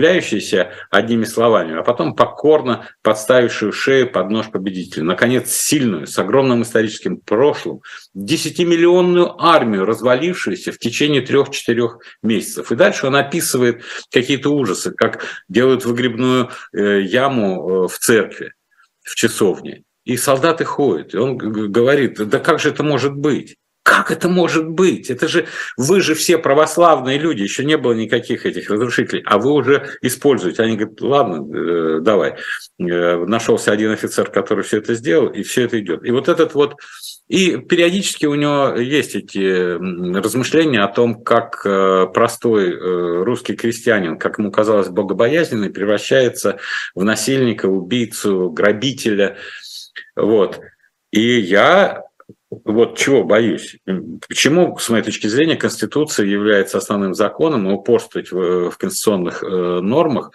сопротивляющейся одними словами, а потом покорно подставившую шею под нож победителя. Наконец, сильную, с огромным историческим прошлым, десятимиллионную армию, развалившуюся в течение трех-четырех месяцев. И дальше он описывает какие-то ужасы, как делают выгребную э, яму э, в церкви, в часовне. И солдаты ходят, и он говорит, да как же это может быть? Как это может быть? Это же вы же все православные люди, еще не было никаких этих разрушителей, а вы уже используете. Они говорят, ладно, э, давай. Э, нашелся один офицер, который все это сделал, и все это идет. И вот этот вот и периодически у него есть эти размышления о том, как э, простой русский крестьянин, как ему казалось, богобоязненный, превращается в насильника, убийцу, грабителя. Вот. И я вот чего боюсь. Почему, с моей точки зрения, Конституция является основным законом, и упорствовать в, конституционных э, нормах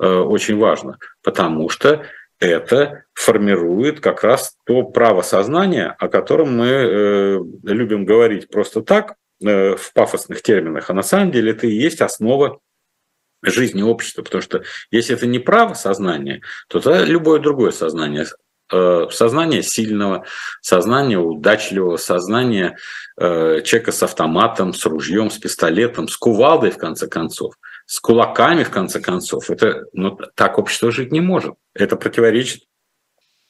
э, очень важно, потому что это формирует как раз то право сознания, о котором мы э, любим говорить просто так, в пафосных терминах, а на самом деле это и есть основа жизни общества, потому что если это не право сознания, то тогда любое другое сознание сознание сильного, сознание удачливого, сознание э, человека с автоматом, с ружьем, с пистолетом, с кувалдой, в конце концов, с кулаками, в конце концов. Это, ну, так общество жить не может. Это противоречит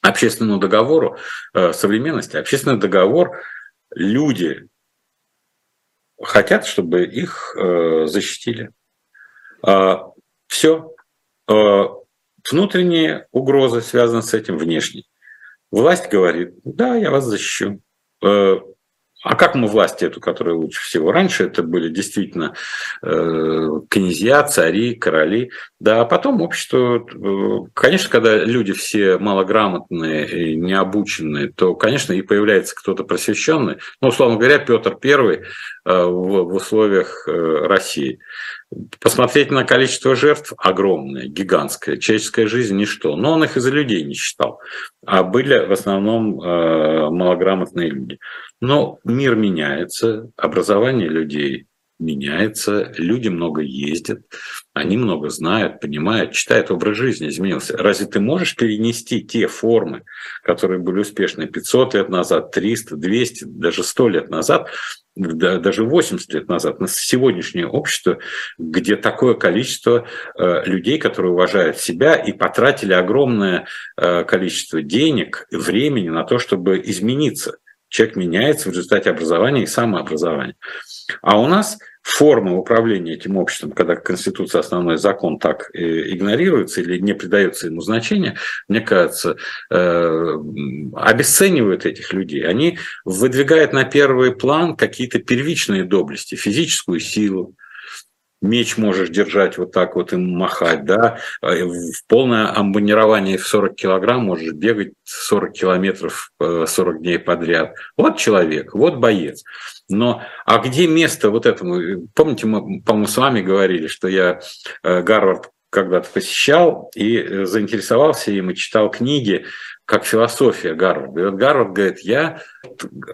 общественному договору э, современности. Общественный договор люди хотят, чтобы их э, защитили. Э, все. Внутренние угрозы связаны с этим, внешние. Власть говорит, да, я вас защищу. Э, а как мы власть эту, которая лучше всего? Раньше это были действительно э, князья, цари, короли. Да, а потом общество, э, конечно, когда люди все малограмотные и необученные, то, конечно, и появляется кто-то просвещенный. Ну, условно говоря, Петр в, в условиях России. Посмотреть на количество жертв огромное, гигантское. Человеческая жизнь – ничто. Но он их из-за людей не считал. А были в основном э, малограмотные люди. Но мир меняется, образование людей меняется, люди много ездят, они много знают, понимают, читают, образ жизни изменился. Разве ты можешь перенести те формы, которые были успешны 500 лет назад, 300, 200, даже 100 лет назад, даже 80 лет назад, на сегодняшнее общество, где такое количество э, людей, которые уважают себя и потратили огромное э, количество денег, времени на то, чтобы измениться. Человек меняется в результате образования и самообразования. А у нас форма управления этим обществом, когда Конституция, основной закон так э, игнорируется или не придается ему значения, мне кажется, э, обесценивают этих людей. Они выдвигают на первый план какие-то первичные доблести, физическую силу, меч можешь держать вот так вот и махать, да, э, в полное амбонирование в 40 килограмм можешь бегать 40 километров 40 дней подряд. Вот человек, вот боец. Но а где место вот этому? Помните, мы, по-моему, с вами говорили, что я э, Гарвард когда-то посещал и э, заинтересовался им и читал книги, как философия Гарварда. И вот Гарвард говорит, я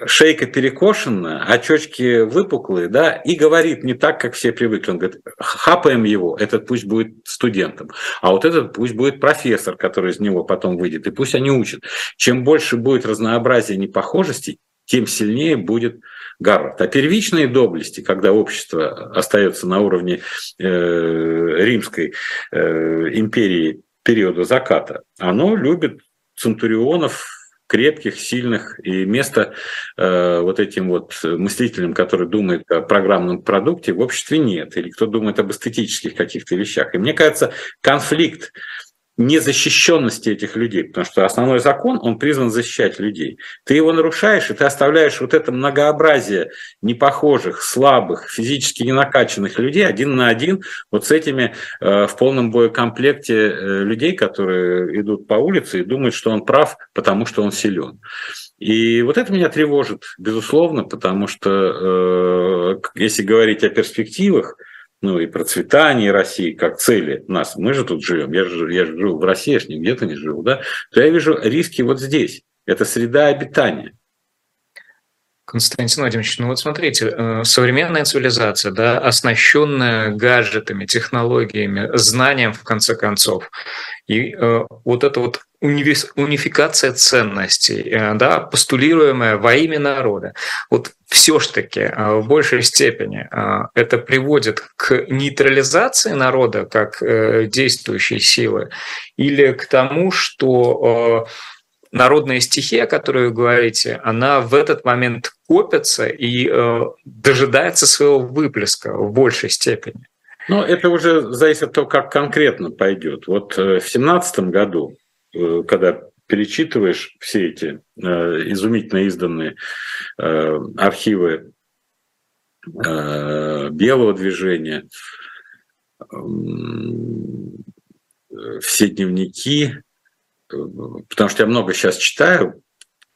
шейка перекошенная, очечки выпуклые, да, и говорит не так, как все привыкли. Он говорит, хапаем его, этот пусть будет студентом, а вот этот пусть будет профессор, который из него потом выйдет, и пусть они учат. Чем больше будет разнообразия непохожестей, тем сильнее будет Гарвард. А первичные доблести, когда общество остается на уровне э, римской э, империи периода заката, оно любит центурионов, крепких, сильных, и места э, вот этим вот мыслителям, который думает о программном продукте, в обществе нет. Или кто думает об эстетических каких-то вещах. И мне кажется, конфликт незащищенности этих людей, потому что основной закон, он призван защищать людей. Ты его нарушаешь, и ты оставляешь вот это многообразие непохожих, слабых, физически ненакаченных людей один на один вот с этими э, в полном боекомплекте э, людей, которые идут по улице и думают, что он прав, потому что он силен. И вот это меня тревожит, безусловно, потому что э, если говорить о перспективах, ну и процветание России как цели нас, мы же тут живем, я же, я же живу в России, я же не где-то не живу, да, то я вижу риски вот здесь. Это среда обитания. Константин Владимирович, ну вот смотрите, э, современная цивилизация, да, оснащенная гаджетами, технологиями, знанием, в конце концов, и э, вот эта вот унификация ценностей, э, да, постулируемая во имя народа, вот все ж таки в большей степени это приводит к нейтрализации народа как действующей силы или к тому, что народная стихия, о которой вы говорите, она в этот момент копится и э, дожидается своего выплеска в большей степени. Ну, это уже зависит от того, как конкретно пойдет. Вот э, в семнадцатом году, э, когда перечитываешь все эти э, изумительно изданные э, архивы э, белого движения, э, все дневники, потому что я много сейчас читаю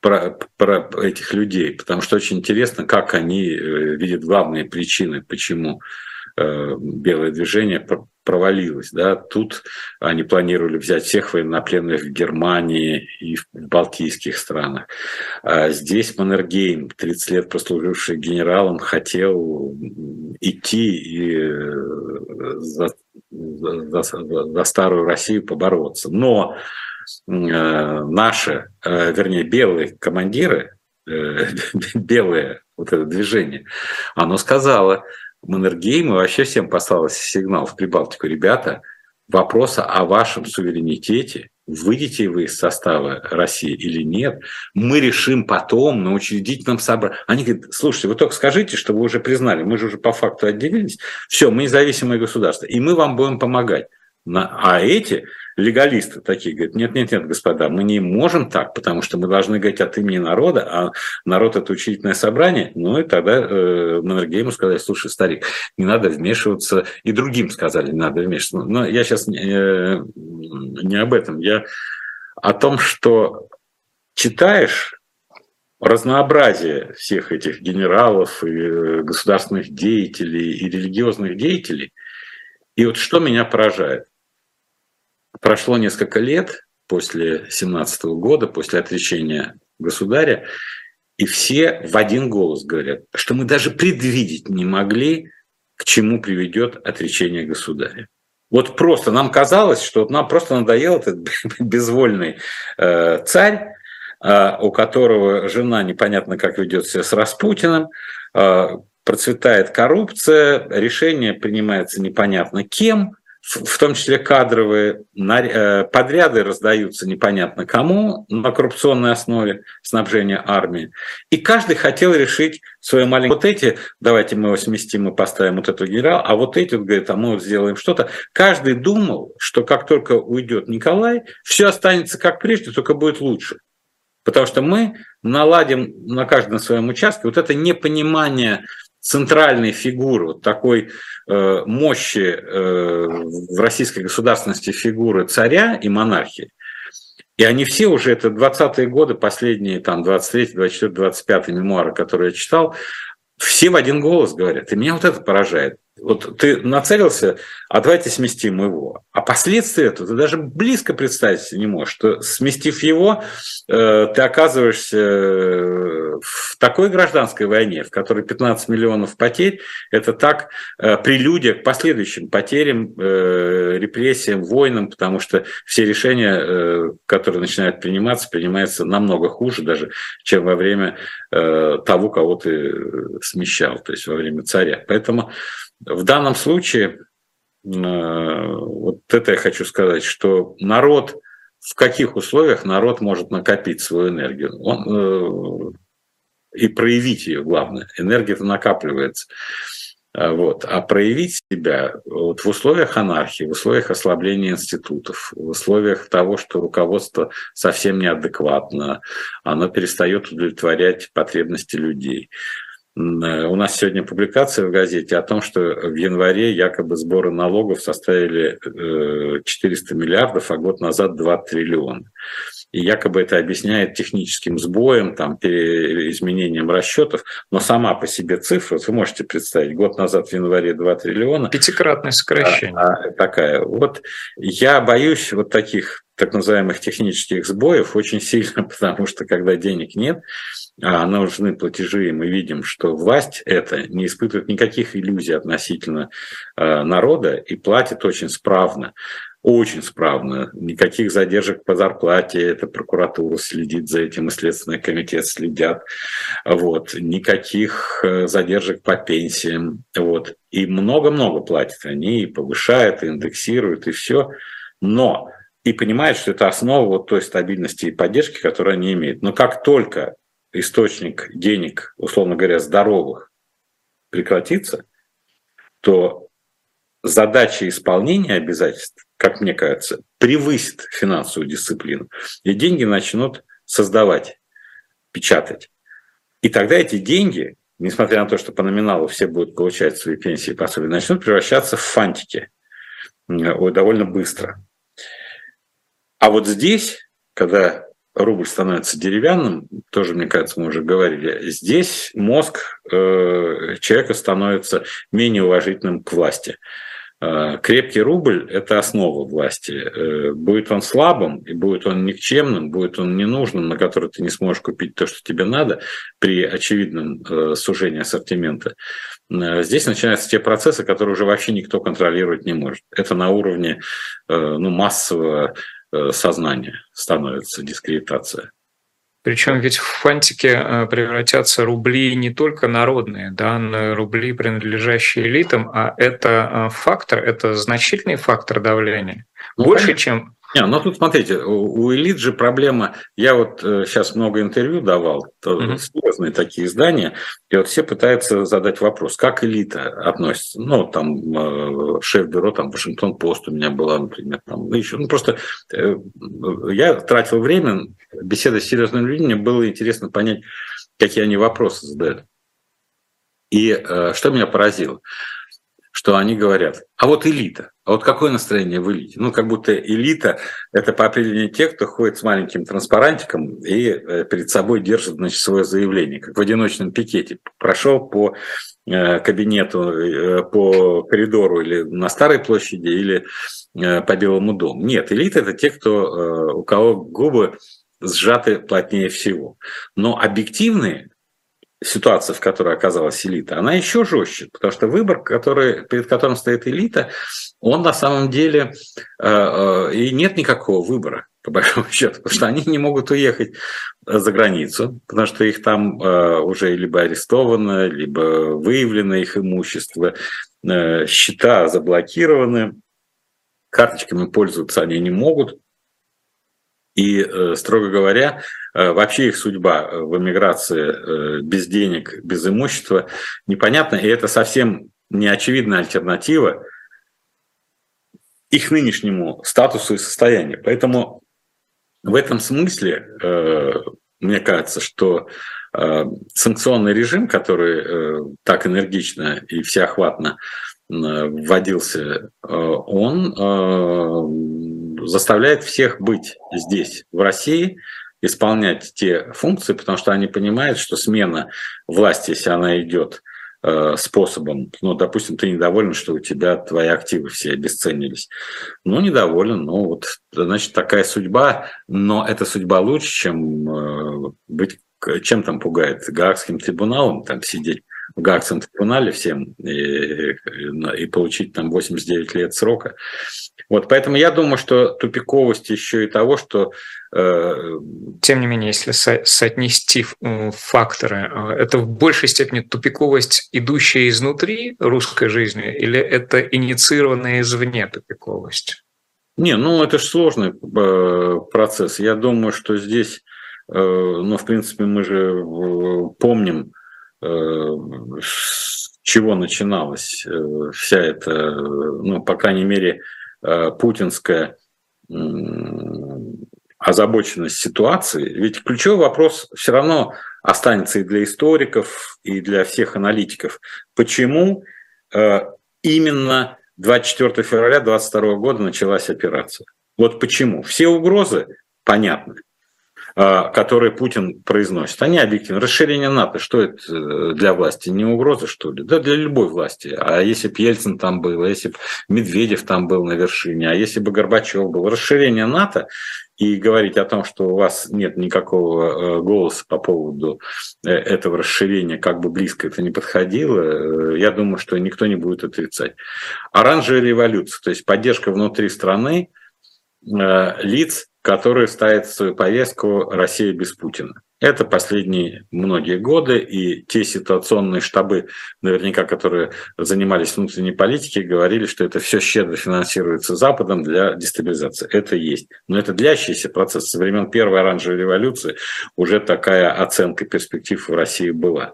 про, про этих людей, потому что очень интересно, как они э, видят главные причины, почему э, белое движение провалилось. Да? Тут они планировали взять всех военнопленных в Германии и в балтийских странах. А здесь Маннергейм, 30 лет прослуживший генералом, хотел идти и э, за, за, за, за старую Россию побороться. Но наши, э, вернее, белые командиры, э, белое вот это движение, оно сказало Маннергейму, вообще всем послалось сигнал в Прибалтику, ребята, вопроса о вашем суверенитете, выйдете вы из состава России или нет, мы решим потом на учредительном собрании. Они говорят, слушайте, вы только скажите, что вы уже признали, мы же уже по факту отделились, все, мы независимое государство, и мы вам будем помогать. А эти легалисты такие говорят, нет-нет-нет, господа, мы не можем так, потому что мы должны говорить от имени народа, а народ – это учительное собрание. Ну и тогда э, Маннергейму сказали, слушай, старик, не надо вмешиваться, и другим сказали, не надо вмешиваться. Но я сейчас э, не об этом, я о том, что читаешь разнообразие всех этих генералов и э, государственных деятелей и религиозных деятелей, и вот что меня поражает – прошло несколько лет после 17 года, после отречения государя, и все в один голос говорят, что мы даже предвидеть не могли, к чему приведет отречение государя. Вот просто нам казалось, что нам просто надоел этот безвольный э, царь, э, у которого жена непонятно как ведет себя с Распутиным, э, процветает коррупция, решение принимается непонятно кем, в том числе кадровые э, подряды раздаются непонятно кому на коррупционной основе снабжения армии. И каждый хотел решить свою маленькую... Вот эти, давайте мы его сместим и поставим вот эту генерал, а вот эти, вот, говорят, а мы вот сделаем что-то. Каждый думал, что как только уйдет Николай, все останется как прежде, только будет лучше. Потому что мы наладим на каждом своем участке вот это непонимание центральной фигуры, вот такой э, мощи э, в российской государственности фигуры царя и монархии. И они все уже, это 20-е годы, последние там 23, 24, 25 мемуары, которые я читал, все в один голос говорят. И меня вот это поражает. Вот ты нацелился, а давайте сместим его. А последствия этого ты даже близко представить не можешь, что сместив его, э, ты оказываешься в такой гражданской войне, в которой 15 миллионов потерь, это так э, прелюдия к последующим потерям, э, репрессиям, войнам, потому что все решения, которые начинают приниматься, принимаются намного хуже даже, чем во время того, кого ты смещал, то есть во время царя. Поэтому в данном случае, э, вот это я хочу сказать, что народ, в каких условиях народ может накопить свою энергию Он, э, и проявить ее, главное. Энергия-то накапливается. А, вот. А проявить себя вот в условиях анархии, в условиях ослабления институтов, в условиях того, что руководство совсем неадекватно, оно перестает удовлетворять потребности людей. Э, у нас сегодня публикация в газете о том, что в январе якобы сборы налогов составили 400 э, миллиардов, а год назад 2 триллиона и якобы это объясняет техническим сбоем, там, изменением расчетов, но сама по себе цифра, вы можете представить, год назад в январе 2 триллиона. Пятикратное сокращение. А, а, такая. Вот я боюсь вот таких так называемых технических сбоев очень сильно, потому что когда денег нет, а нужны платежи, и мы видим, что власть это не испытывает никаких иллюзий относительно э, народа и платит очень справно очень справно, никаких задержек по зарплате, это прокуратура следит за этим, и Следственный комитет следят, вот, никаких э, задержек по пенсиям, вот, и много-много платят они, и повышают, и индексируют, и все, но и понимают, что это основа вот той стабильности и поддержки, которую они имеют. Но как только источник денег, условно говоря, здоровых прекратится, то задача исполнения обязательств как мне кажется, превысит финансовую дисциплину. И деньги начнут создавать, печатать. И тогда эти деньги, несмотря на то, что по номиналу все будут получать свои пенсии и пособия, начнут превращаться в фантики довольно быстро. А вот здесь, когда рубль становится деревянным, тоже, мне кажется, мы уже говорили, здесь мозг э, человека становится менее уважительным к власти. Э, крепкий рубль – это основа власти. Э, будет он слабым, и будет он никчемным, будет он ненужным, на который ты не сможешь купить то, что тебе надо, при очевидном э, сужении ассортимента. Здесь начинаются те процессы, которые уже вообще никто контролировать не может. Это на уровне ну, массового сознания становится дискредитация. Причем ведь в фантике э, превратятся рубли не только народные, да, но и рубли, принадлежащие элитам, а это э, фактор, это значительный фактор давления. Ну, Больше, конечно. чем не, ну тут смотрите, у, у элит же проблема. Я вот э, сейчас много интервью давал, mm-hmm. серьезные такие издания, и вот все пытаются задать вопрос, как элита относится. Ну, там э, шеф-бюро, там Вашингтон Пост у меня была, например, там, ну, еще. Ну, просто э, я тратил время, беседа с серьезными людьми, мне было интересно понять, какие они вопросы задают. И э, что меня поразило – что они говорят, а вот элита, а вот какое настроение в элите? Ну, как будто элита – это по определению те, кто ходит с маленьким транспарантиком и э, перед собой держит значит, свое заявление, как в одиночном пикете. Прошел по э, кабинету, э, по коридору или на Старой площади, или по Белому дому. Нет, элита – это те, кто, у кого губы сжаты плотнее всего. Но объективные ситуация, в которой оказалась элита, она еще жестче, потому что выбор, который, перед которым стоит элита, он на самом деле э, э, и нет никакого выбора, по большому счету, потому что они не могут уехать за границу, потому что их там э, уже либо арестовано, либо выявлено их имущество, счета заблокированы, карточками пользоваться они не могут, и, строго говоря, Э, вообще их судьба э, в эмиграции э, без денег, без имущества непонятна, и это совсем не очевидная альтернатива их нынешнему статусу и состоянию. Поэтому в этом смысле, мне кажется, что санкционный режим, который так энергично и всеохватно вводился, он заставляет всех быть здесь, в России, исполнять те функции, потому что они понимают, что смена власти, если она идет э, способом, ну, допустим, ты недоволен, что у тебя твои активы все обесценились. Ну, недоволен, ну, вот, значит, такая судьба, но эта судьба лучше, чем э, быть, чем там пугает, Гаагским трибуналом там сидеть в Гаагском трибунале всем и, и получить там 89 лет срока. Вот, поэтому я думаю, что тупиковость еще и того, что Тем не менее, если со- соотнести факторы, э, это в большей степени тупиковость, идущая изнутри русской жизни, или это инициированная извне тупиковость? Не, ну это же сложный э, процесс. Я думаю, что здесь, ну, в принципе, мы же помним, с чего начиналась э, вся эта, ну, по крайней мере, э, путинская озабоченность ситуации, ведь ключевой вопрос все равно останется и для историков, и для всех аналитиков. Почему э, именно 24 февраля 2022 года началась операция? Вот почему. Все угрозы понятны. А, которые Путин произносит, они объективны. Расширение НАТО, что это э, для власти? Не угроза, что ли? Да, для любой власти. А если бы Ельцин там был, а если бы Медведев там был на вершине, а если бы Горбачев был? Расширение НАТО и говорить о том, что у вас нет никакого э, голоса по поводу э, этого расширения, как бы близко это не подходило, я думаю, что никто не будет отрицать. Оранжевая революция, то есть поддержка внутри страны лиц, которые ставят в свою повестку «Россия без Путина». Это последние многие годы, и те ситуационные штабы, наверняка, которые занимались внутренней политикой, говорили, что это все щедро финансируется Западом для дестабилизации. Это есть. Но это длящийся процесс. Со времен Первой оранжевой революции уже такая оценка перспектив в России была.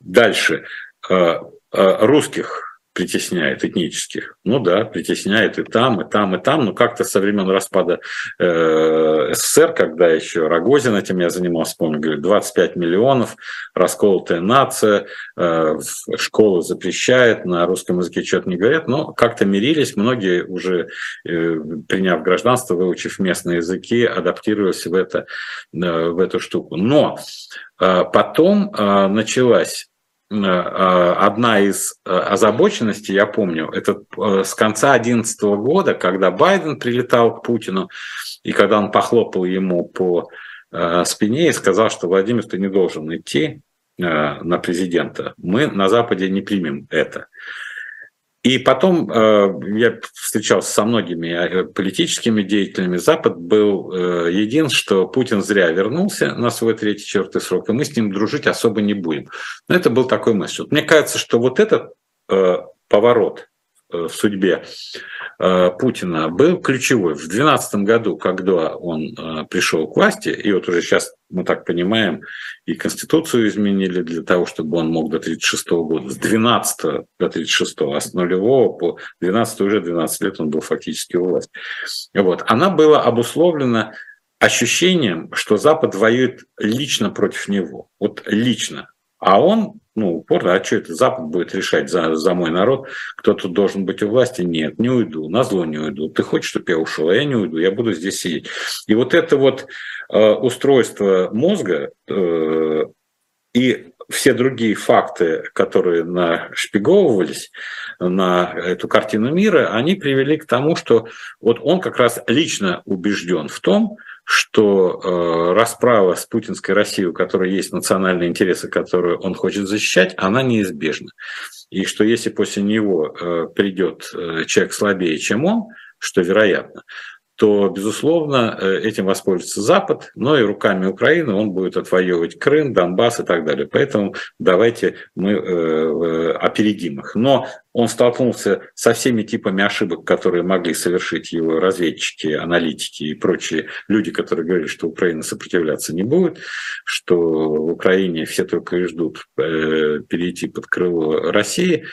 Дальше. Э, э, русских притесняет этнических. Ну да, притесняет и там, и там, и там, но как-то со времен распада э, СССР, когда еще Рогозин этим я занимался, помню, говорит, 25 миллионов, расколотая нация, э, школу запрещает, на русском языке что-то не говорят, но как-то мирились, многие уже, э, приняв гражданство, выучив местные языки, адаптировались в, это, э, в эту штуку. Но э, потом э, началась одна из э, озабоченностей, я помню, это с конца 2011 года, когда Байден прилетал к Путину, и когда он похлопал ему по спине и сказал, что Владимир, ты не должен идти на президента. Мы на Западе не примем это. И потом э, я встречался со многими э, политическими деятелями. Запад был э, един, что Путин зря вернулся на свой третий четвертый срок, и мы с ним дружить особо не будем. Но это был такой мысль. Мне кажется, что вот этот поворот в судьбе Э, Путина был ключевой. В 2012 году, когда он э, пришел к власти, и вот уже сейчас мы так понимаем, и Конституцию изменили для того, чтобы он мог до 1936 года, с 12 до 36, а с нулевого по 12 уже 12 лет он был фактически у власти. Вот. Она была обусловлена ощущением, что Запад воюет лично против него. Вот лично. А он, ну, упорно, а что это Запад будет решать за, за мой народ? Кто тут должен быть у власти? Нет, не уйду, на зло не уйду. Ты хочешь, чтобы я ушел, а я не уйду, я буду здесь сидеть. И вот это вот э, устройство мозга э, и все другие факты, которые нашпиговывались на эту картину мира, они привели к тому, что вот он как раз лично убежден в том, что э, расправа с путинской Россией, у которой есть национальные интересы, которые он хочет защищать, она неизбежна. И что если после него э, придет э, человек слабее, чем он, что вероятно, то, безусловно, э, этим воспользуется Запад, но и руками Украины он будет отвоевывать Крым, Донбасс и так далее. Поэтому давайте мы э, опередим их. Но он столкнулся со всеми типами ошибок, которые могли совершить его разведчики, аналитики и прочие люди, которые говорили, что Украина сопротивляться не будет, что в Украине все только и ждут э, перейти под крыло России.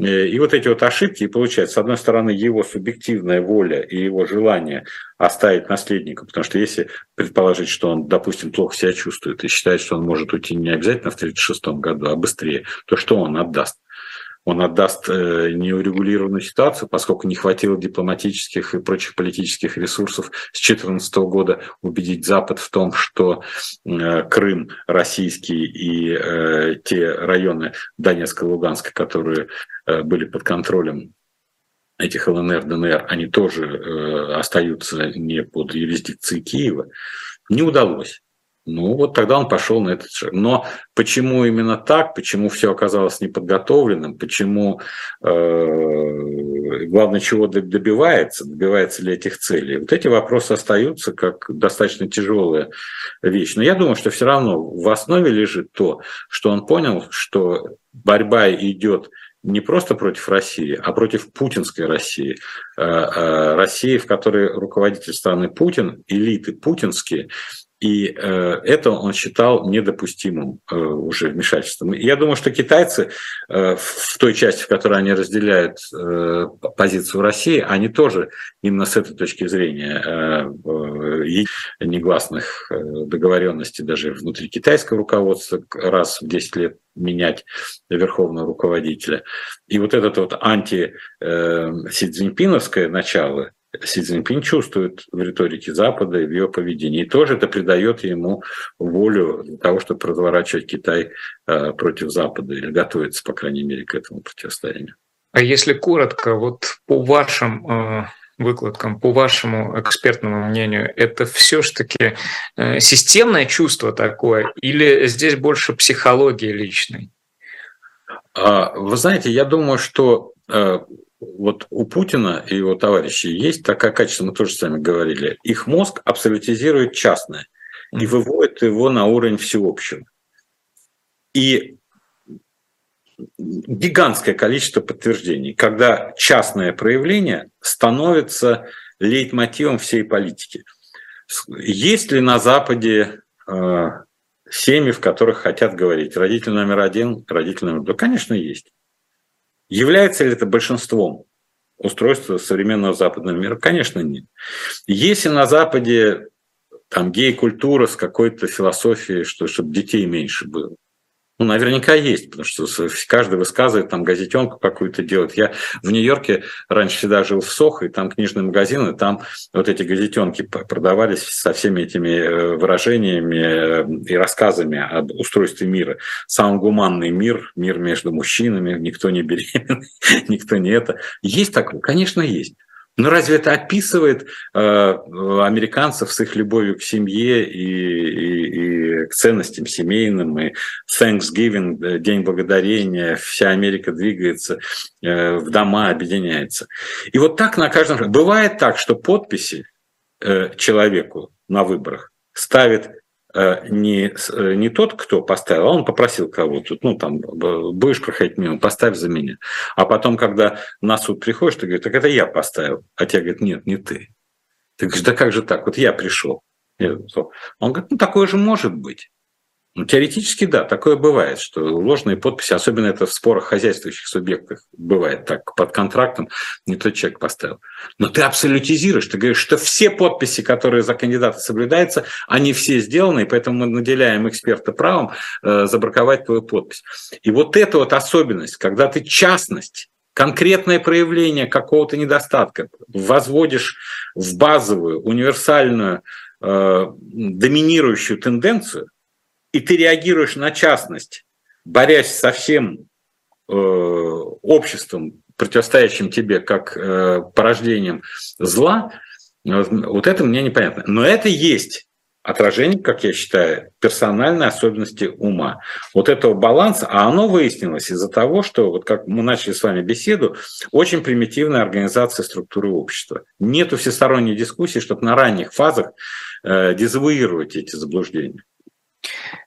Э, и вот эти вот ошибки, и получается, с одной стороны, его субъективная воля и его желание оставить наследника, потому что если предположить, что он, допустим, плохо себя чувствует и считает, что он может уйти не обязательно в 1936 году, а быстрее, то что он отдаст? Он отдаст э, неурегулированную ситуацию, поскольку не хватило дипломатических и прочих политических ресурсов с 2014 года убедить Запад в том, что э, Крым российский и э, те районы Донецка и Луганска, которые были под контролем этих ЛНР, ДНР, они тоже остаются не под юрисдикцией Киева, не удалось. Ну, вот тогда он пошел на этот шаг. Но почему именно так, почему все оказалось неподготовленным, почему, э, главное, чего добивается, добивается ли этих целей, вот эти вопросы остаются как достаточно тяжелая вещь. Но я думаю, что все равно в основе лежит то, что он понял, что борьба идет не просто против России, а против путинской России. Э, э, России, в которой руководитель страны Путин, элиты путинские, И э, это он считал недопустимым э, уже вмешательством. Я думаю, что китайцы э, в той части, в которой они разделяют позицию России, они тоже именно с этой точки зрения негласных договоренностей даже внутри китайского руководства раз в 10 лет менять верховного руководителя. И вот этот вот анти Си Цзиньпиновское начало, Си Цзиньпин чувствует в риторике Запада и в ее поведении. И тоже это придает ему волю для того, чтобы разворачивать Китай э, против Запада или готовиться, по крайней мере, к этому противостоянию. А если коротко, вот по вашим э, выкладкам, по вашему экспертному мнению, это все-таки э, системное чувство такое или здесь больше психологии личной? А, вы знаете, я думаю, что вот у Путина и его товарищей есть такая качество, мы тоже с вами говорили, их мозг абсолютизирует частное и выводит его на уровень всеобщего. И гигантское количество подтверждений, когда частное проявление становится лейтмотивом всей политики. Есть ли на Западе э, семьи, в которых хотят говорить родитель номер один, родитель номер два? Конечно, есть. Является ли это большинством устройства современного западного мира? Конечно, нет. Если на Западе там гей-культура с какой-то философией, что чтобы детей меньше было, ну, наверняка есть, потому что каждый высказывает, там газетенку какую-то делает. Я в Нью-Йорке раньше всегда жил в Сохо, и там книжные магазины, там вот эти газетенки продавались со всеми этими э, выражениями э, и рассказами об устройстве мира. Самый гуманный мир, мир между мужчинами, никто не беременный, никто не это. Есть такое? Конечно, есть. Но разве это описывает э, американцев с их любовью к семье и, и, и к ценностям семейным, и Thanksgiving, э, День Благодарения, вся Америка двигается э, в дома, объединяется. И вот так на каждом... Бывает так, что подписи э, человеку на выборах ставит не, не тот, кто поставил, а он попросил кого-то, ну, там, будешь проходить мимо, поставь за меня. А потом, когда на суд приходишь, ты говоришь, так это я поставил. А тебе говорят, нет, не ты. Ты говоришь, да как же так, вот я пришел. Он говорит, ну, такое же может быть. Ну, теоретически, да, такое бывает, что ложные подписи, особенно это в спорах хозяйствующих субъектах, бывает так, под контрактом не тот человек поставил. Но ты абсолютизируешь, ты говоришь, что все подписи, которые за кандидата соблюдаются, они все сделаны, и поэтому мы наделяем эксперта правом э, забраковать твою подпись. И вот эта вот особенность, когда ты частность, конкретное проявление какого-то недостатка возводишь в базовую, универсальную, э, доминирующую тенденцию – и ты реагируешь на частность, борясь со всем э, обществом, противостоящим тебе как э, порождением зла, вот это мне непонятно. Но это есть отражение, как я считаю, персональной особенности ума. Вот этого баланса, а оно выяснилось из-за того, что, вот как мы начали с вами беседу, очень примитивная организация структуры общества. Нету всесторонней дискуссии, чтобы на ранних фазах э, дезавуировать эти заблуждения.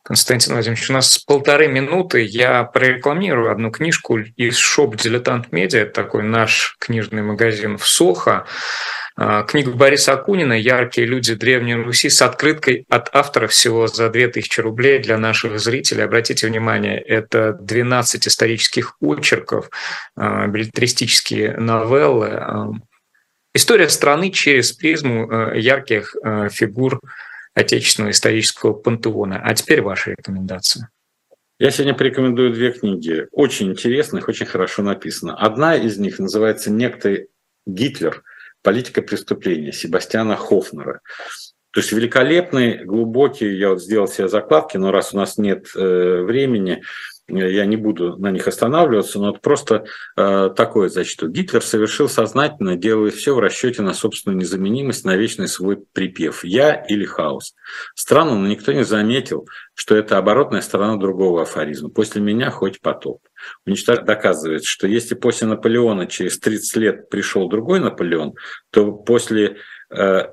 Константин Владимирович, у нас полторы минуты. Я прорекламирую одну книжку из шоп «Дилетант Медиа», такой наш книжный магазин в Сохо. А, книга Бориса Акунина «Яркие люди Древней Руси» с открыткой от автора всего за 2000 рублей для наших зрителей. Обратите внимание, это 12 исторических очерков, а, билетристические новеллы. А, история страны через призму ярких фигур отечественного исторического пантеона. А теперь ваши рекомендации. Я сегодня порекомендую две книги, очень интересных, очень хорошо написано. Одна из них называется «Некто Гитлер. Политика преступления» Себастьяна Хофнера. То есть великолепный, глубокий, я вот сделал себе закладки, но раз у нас нет э, времени, я не буду на них останавливаться, но это просто э, такое зачту. Гитлер совершил сознательно, делая все в расчете на собственную незаменимость, на вечный свой припев «я» или «хаос». Странно, но никто не заметил, что это оборотная сторона другого афоризма. «После меня хоть потоп». Уничтожение доказывает, что если после Наполеона через 30 лет пришел другой Наполеон, то после э, э,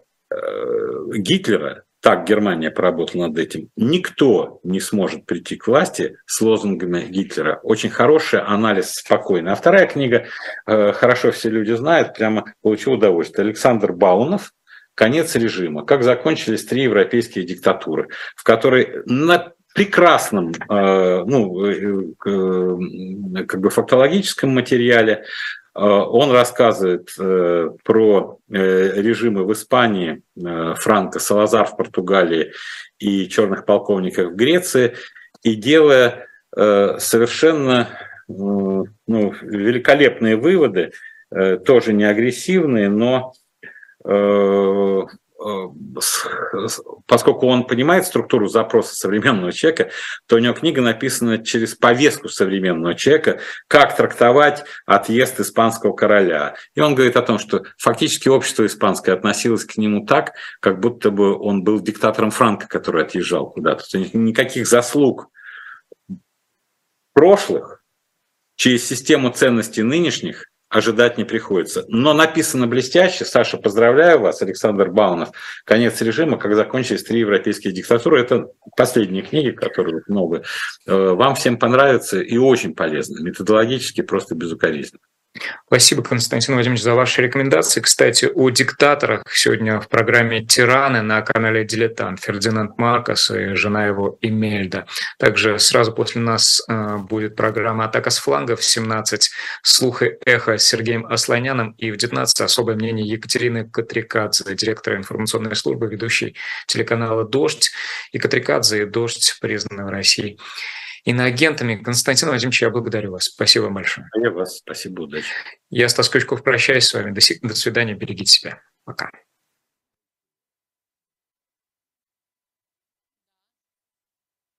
Гитлера так Германия поработала над этим. Никто не сможет прийти к власти с лозунгами Гитлера. Очень хороший анализ, спокойный. А вторая книга, э, хорошо все люди знают, прямо получил удовольствие. Александр Баунов конец режима, как закончились три европейские диктатуры, в которой на прекрасном э, ну, э, как бы фактологическом материале он рассказывает про режимы в Испании, Франко, Салазар в Португалии и черных полковников в Греции, и делая совершенно ну, великолепные выводы, тоже не агрессивные, но Э, поскольку он понимает структуру запроса современного человека, то у него книга написана через повестку современного человека, как трактовать отъезд испанского короля. И он говорит о том, что фактически общество испанское относилось к нему так, как будто бы он был диктатором Франка, который отъезжал куда-то. Никаких заслуг прошлых через систему ценностей нынешних ожидать не приходится. Но написано блестяще. Саша, поздравляю вас, Александр Баунов. «Конец режима. Как закончились три европейские диктатуры». Это последние книги, которых много. Э, вам всем понравится и очень полезно. Методологически просто безукоризненно. Спасибо, Константин Владимирович, за ваши рекомендации. Кстати, о диктаторах сегодня в программе «Тираны» на канале «Дилетант» Фердинанд Маркос и жена его Эмельда. Также сразу после нас э, будет программа «Атака с флангов» в 17 «Слух и эхо» с Сергеем Асланяном и в 19 особое мнение Екатерины Катрикадзе, директора информационной службы, ведущей телеканала «Дождь». И Катрикадзе и «Дождь» признаны в России иноагентами. Константин Владимирович, я благодарю вас. Спасибо большое. А я вас. Спасибо. Удачи. Я, Стас Крючков, прощаюсь с вами. До, до свидания. Берегите себя. Пока.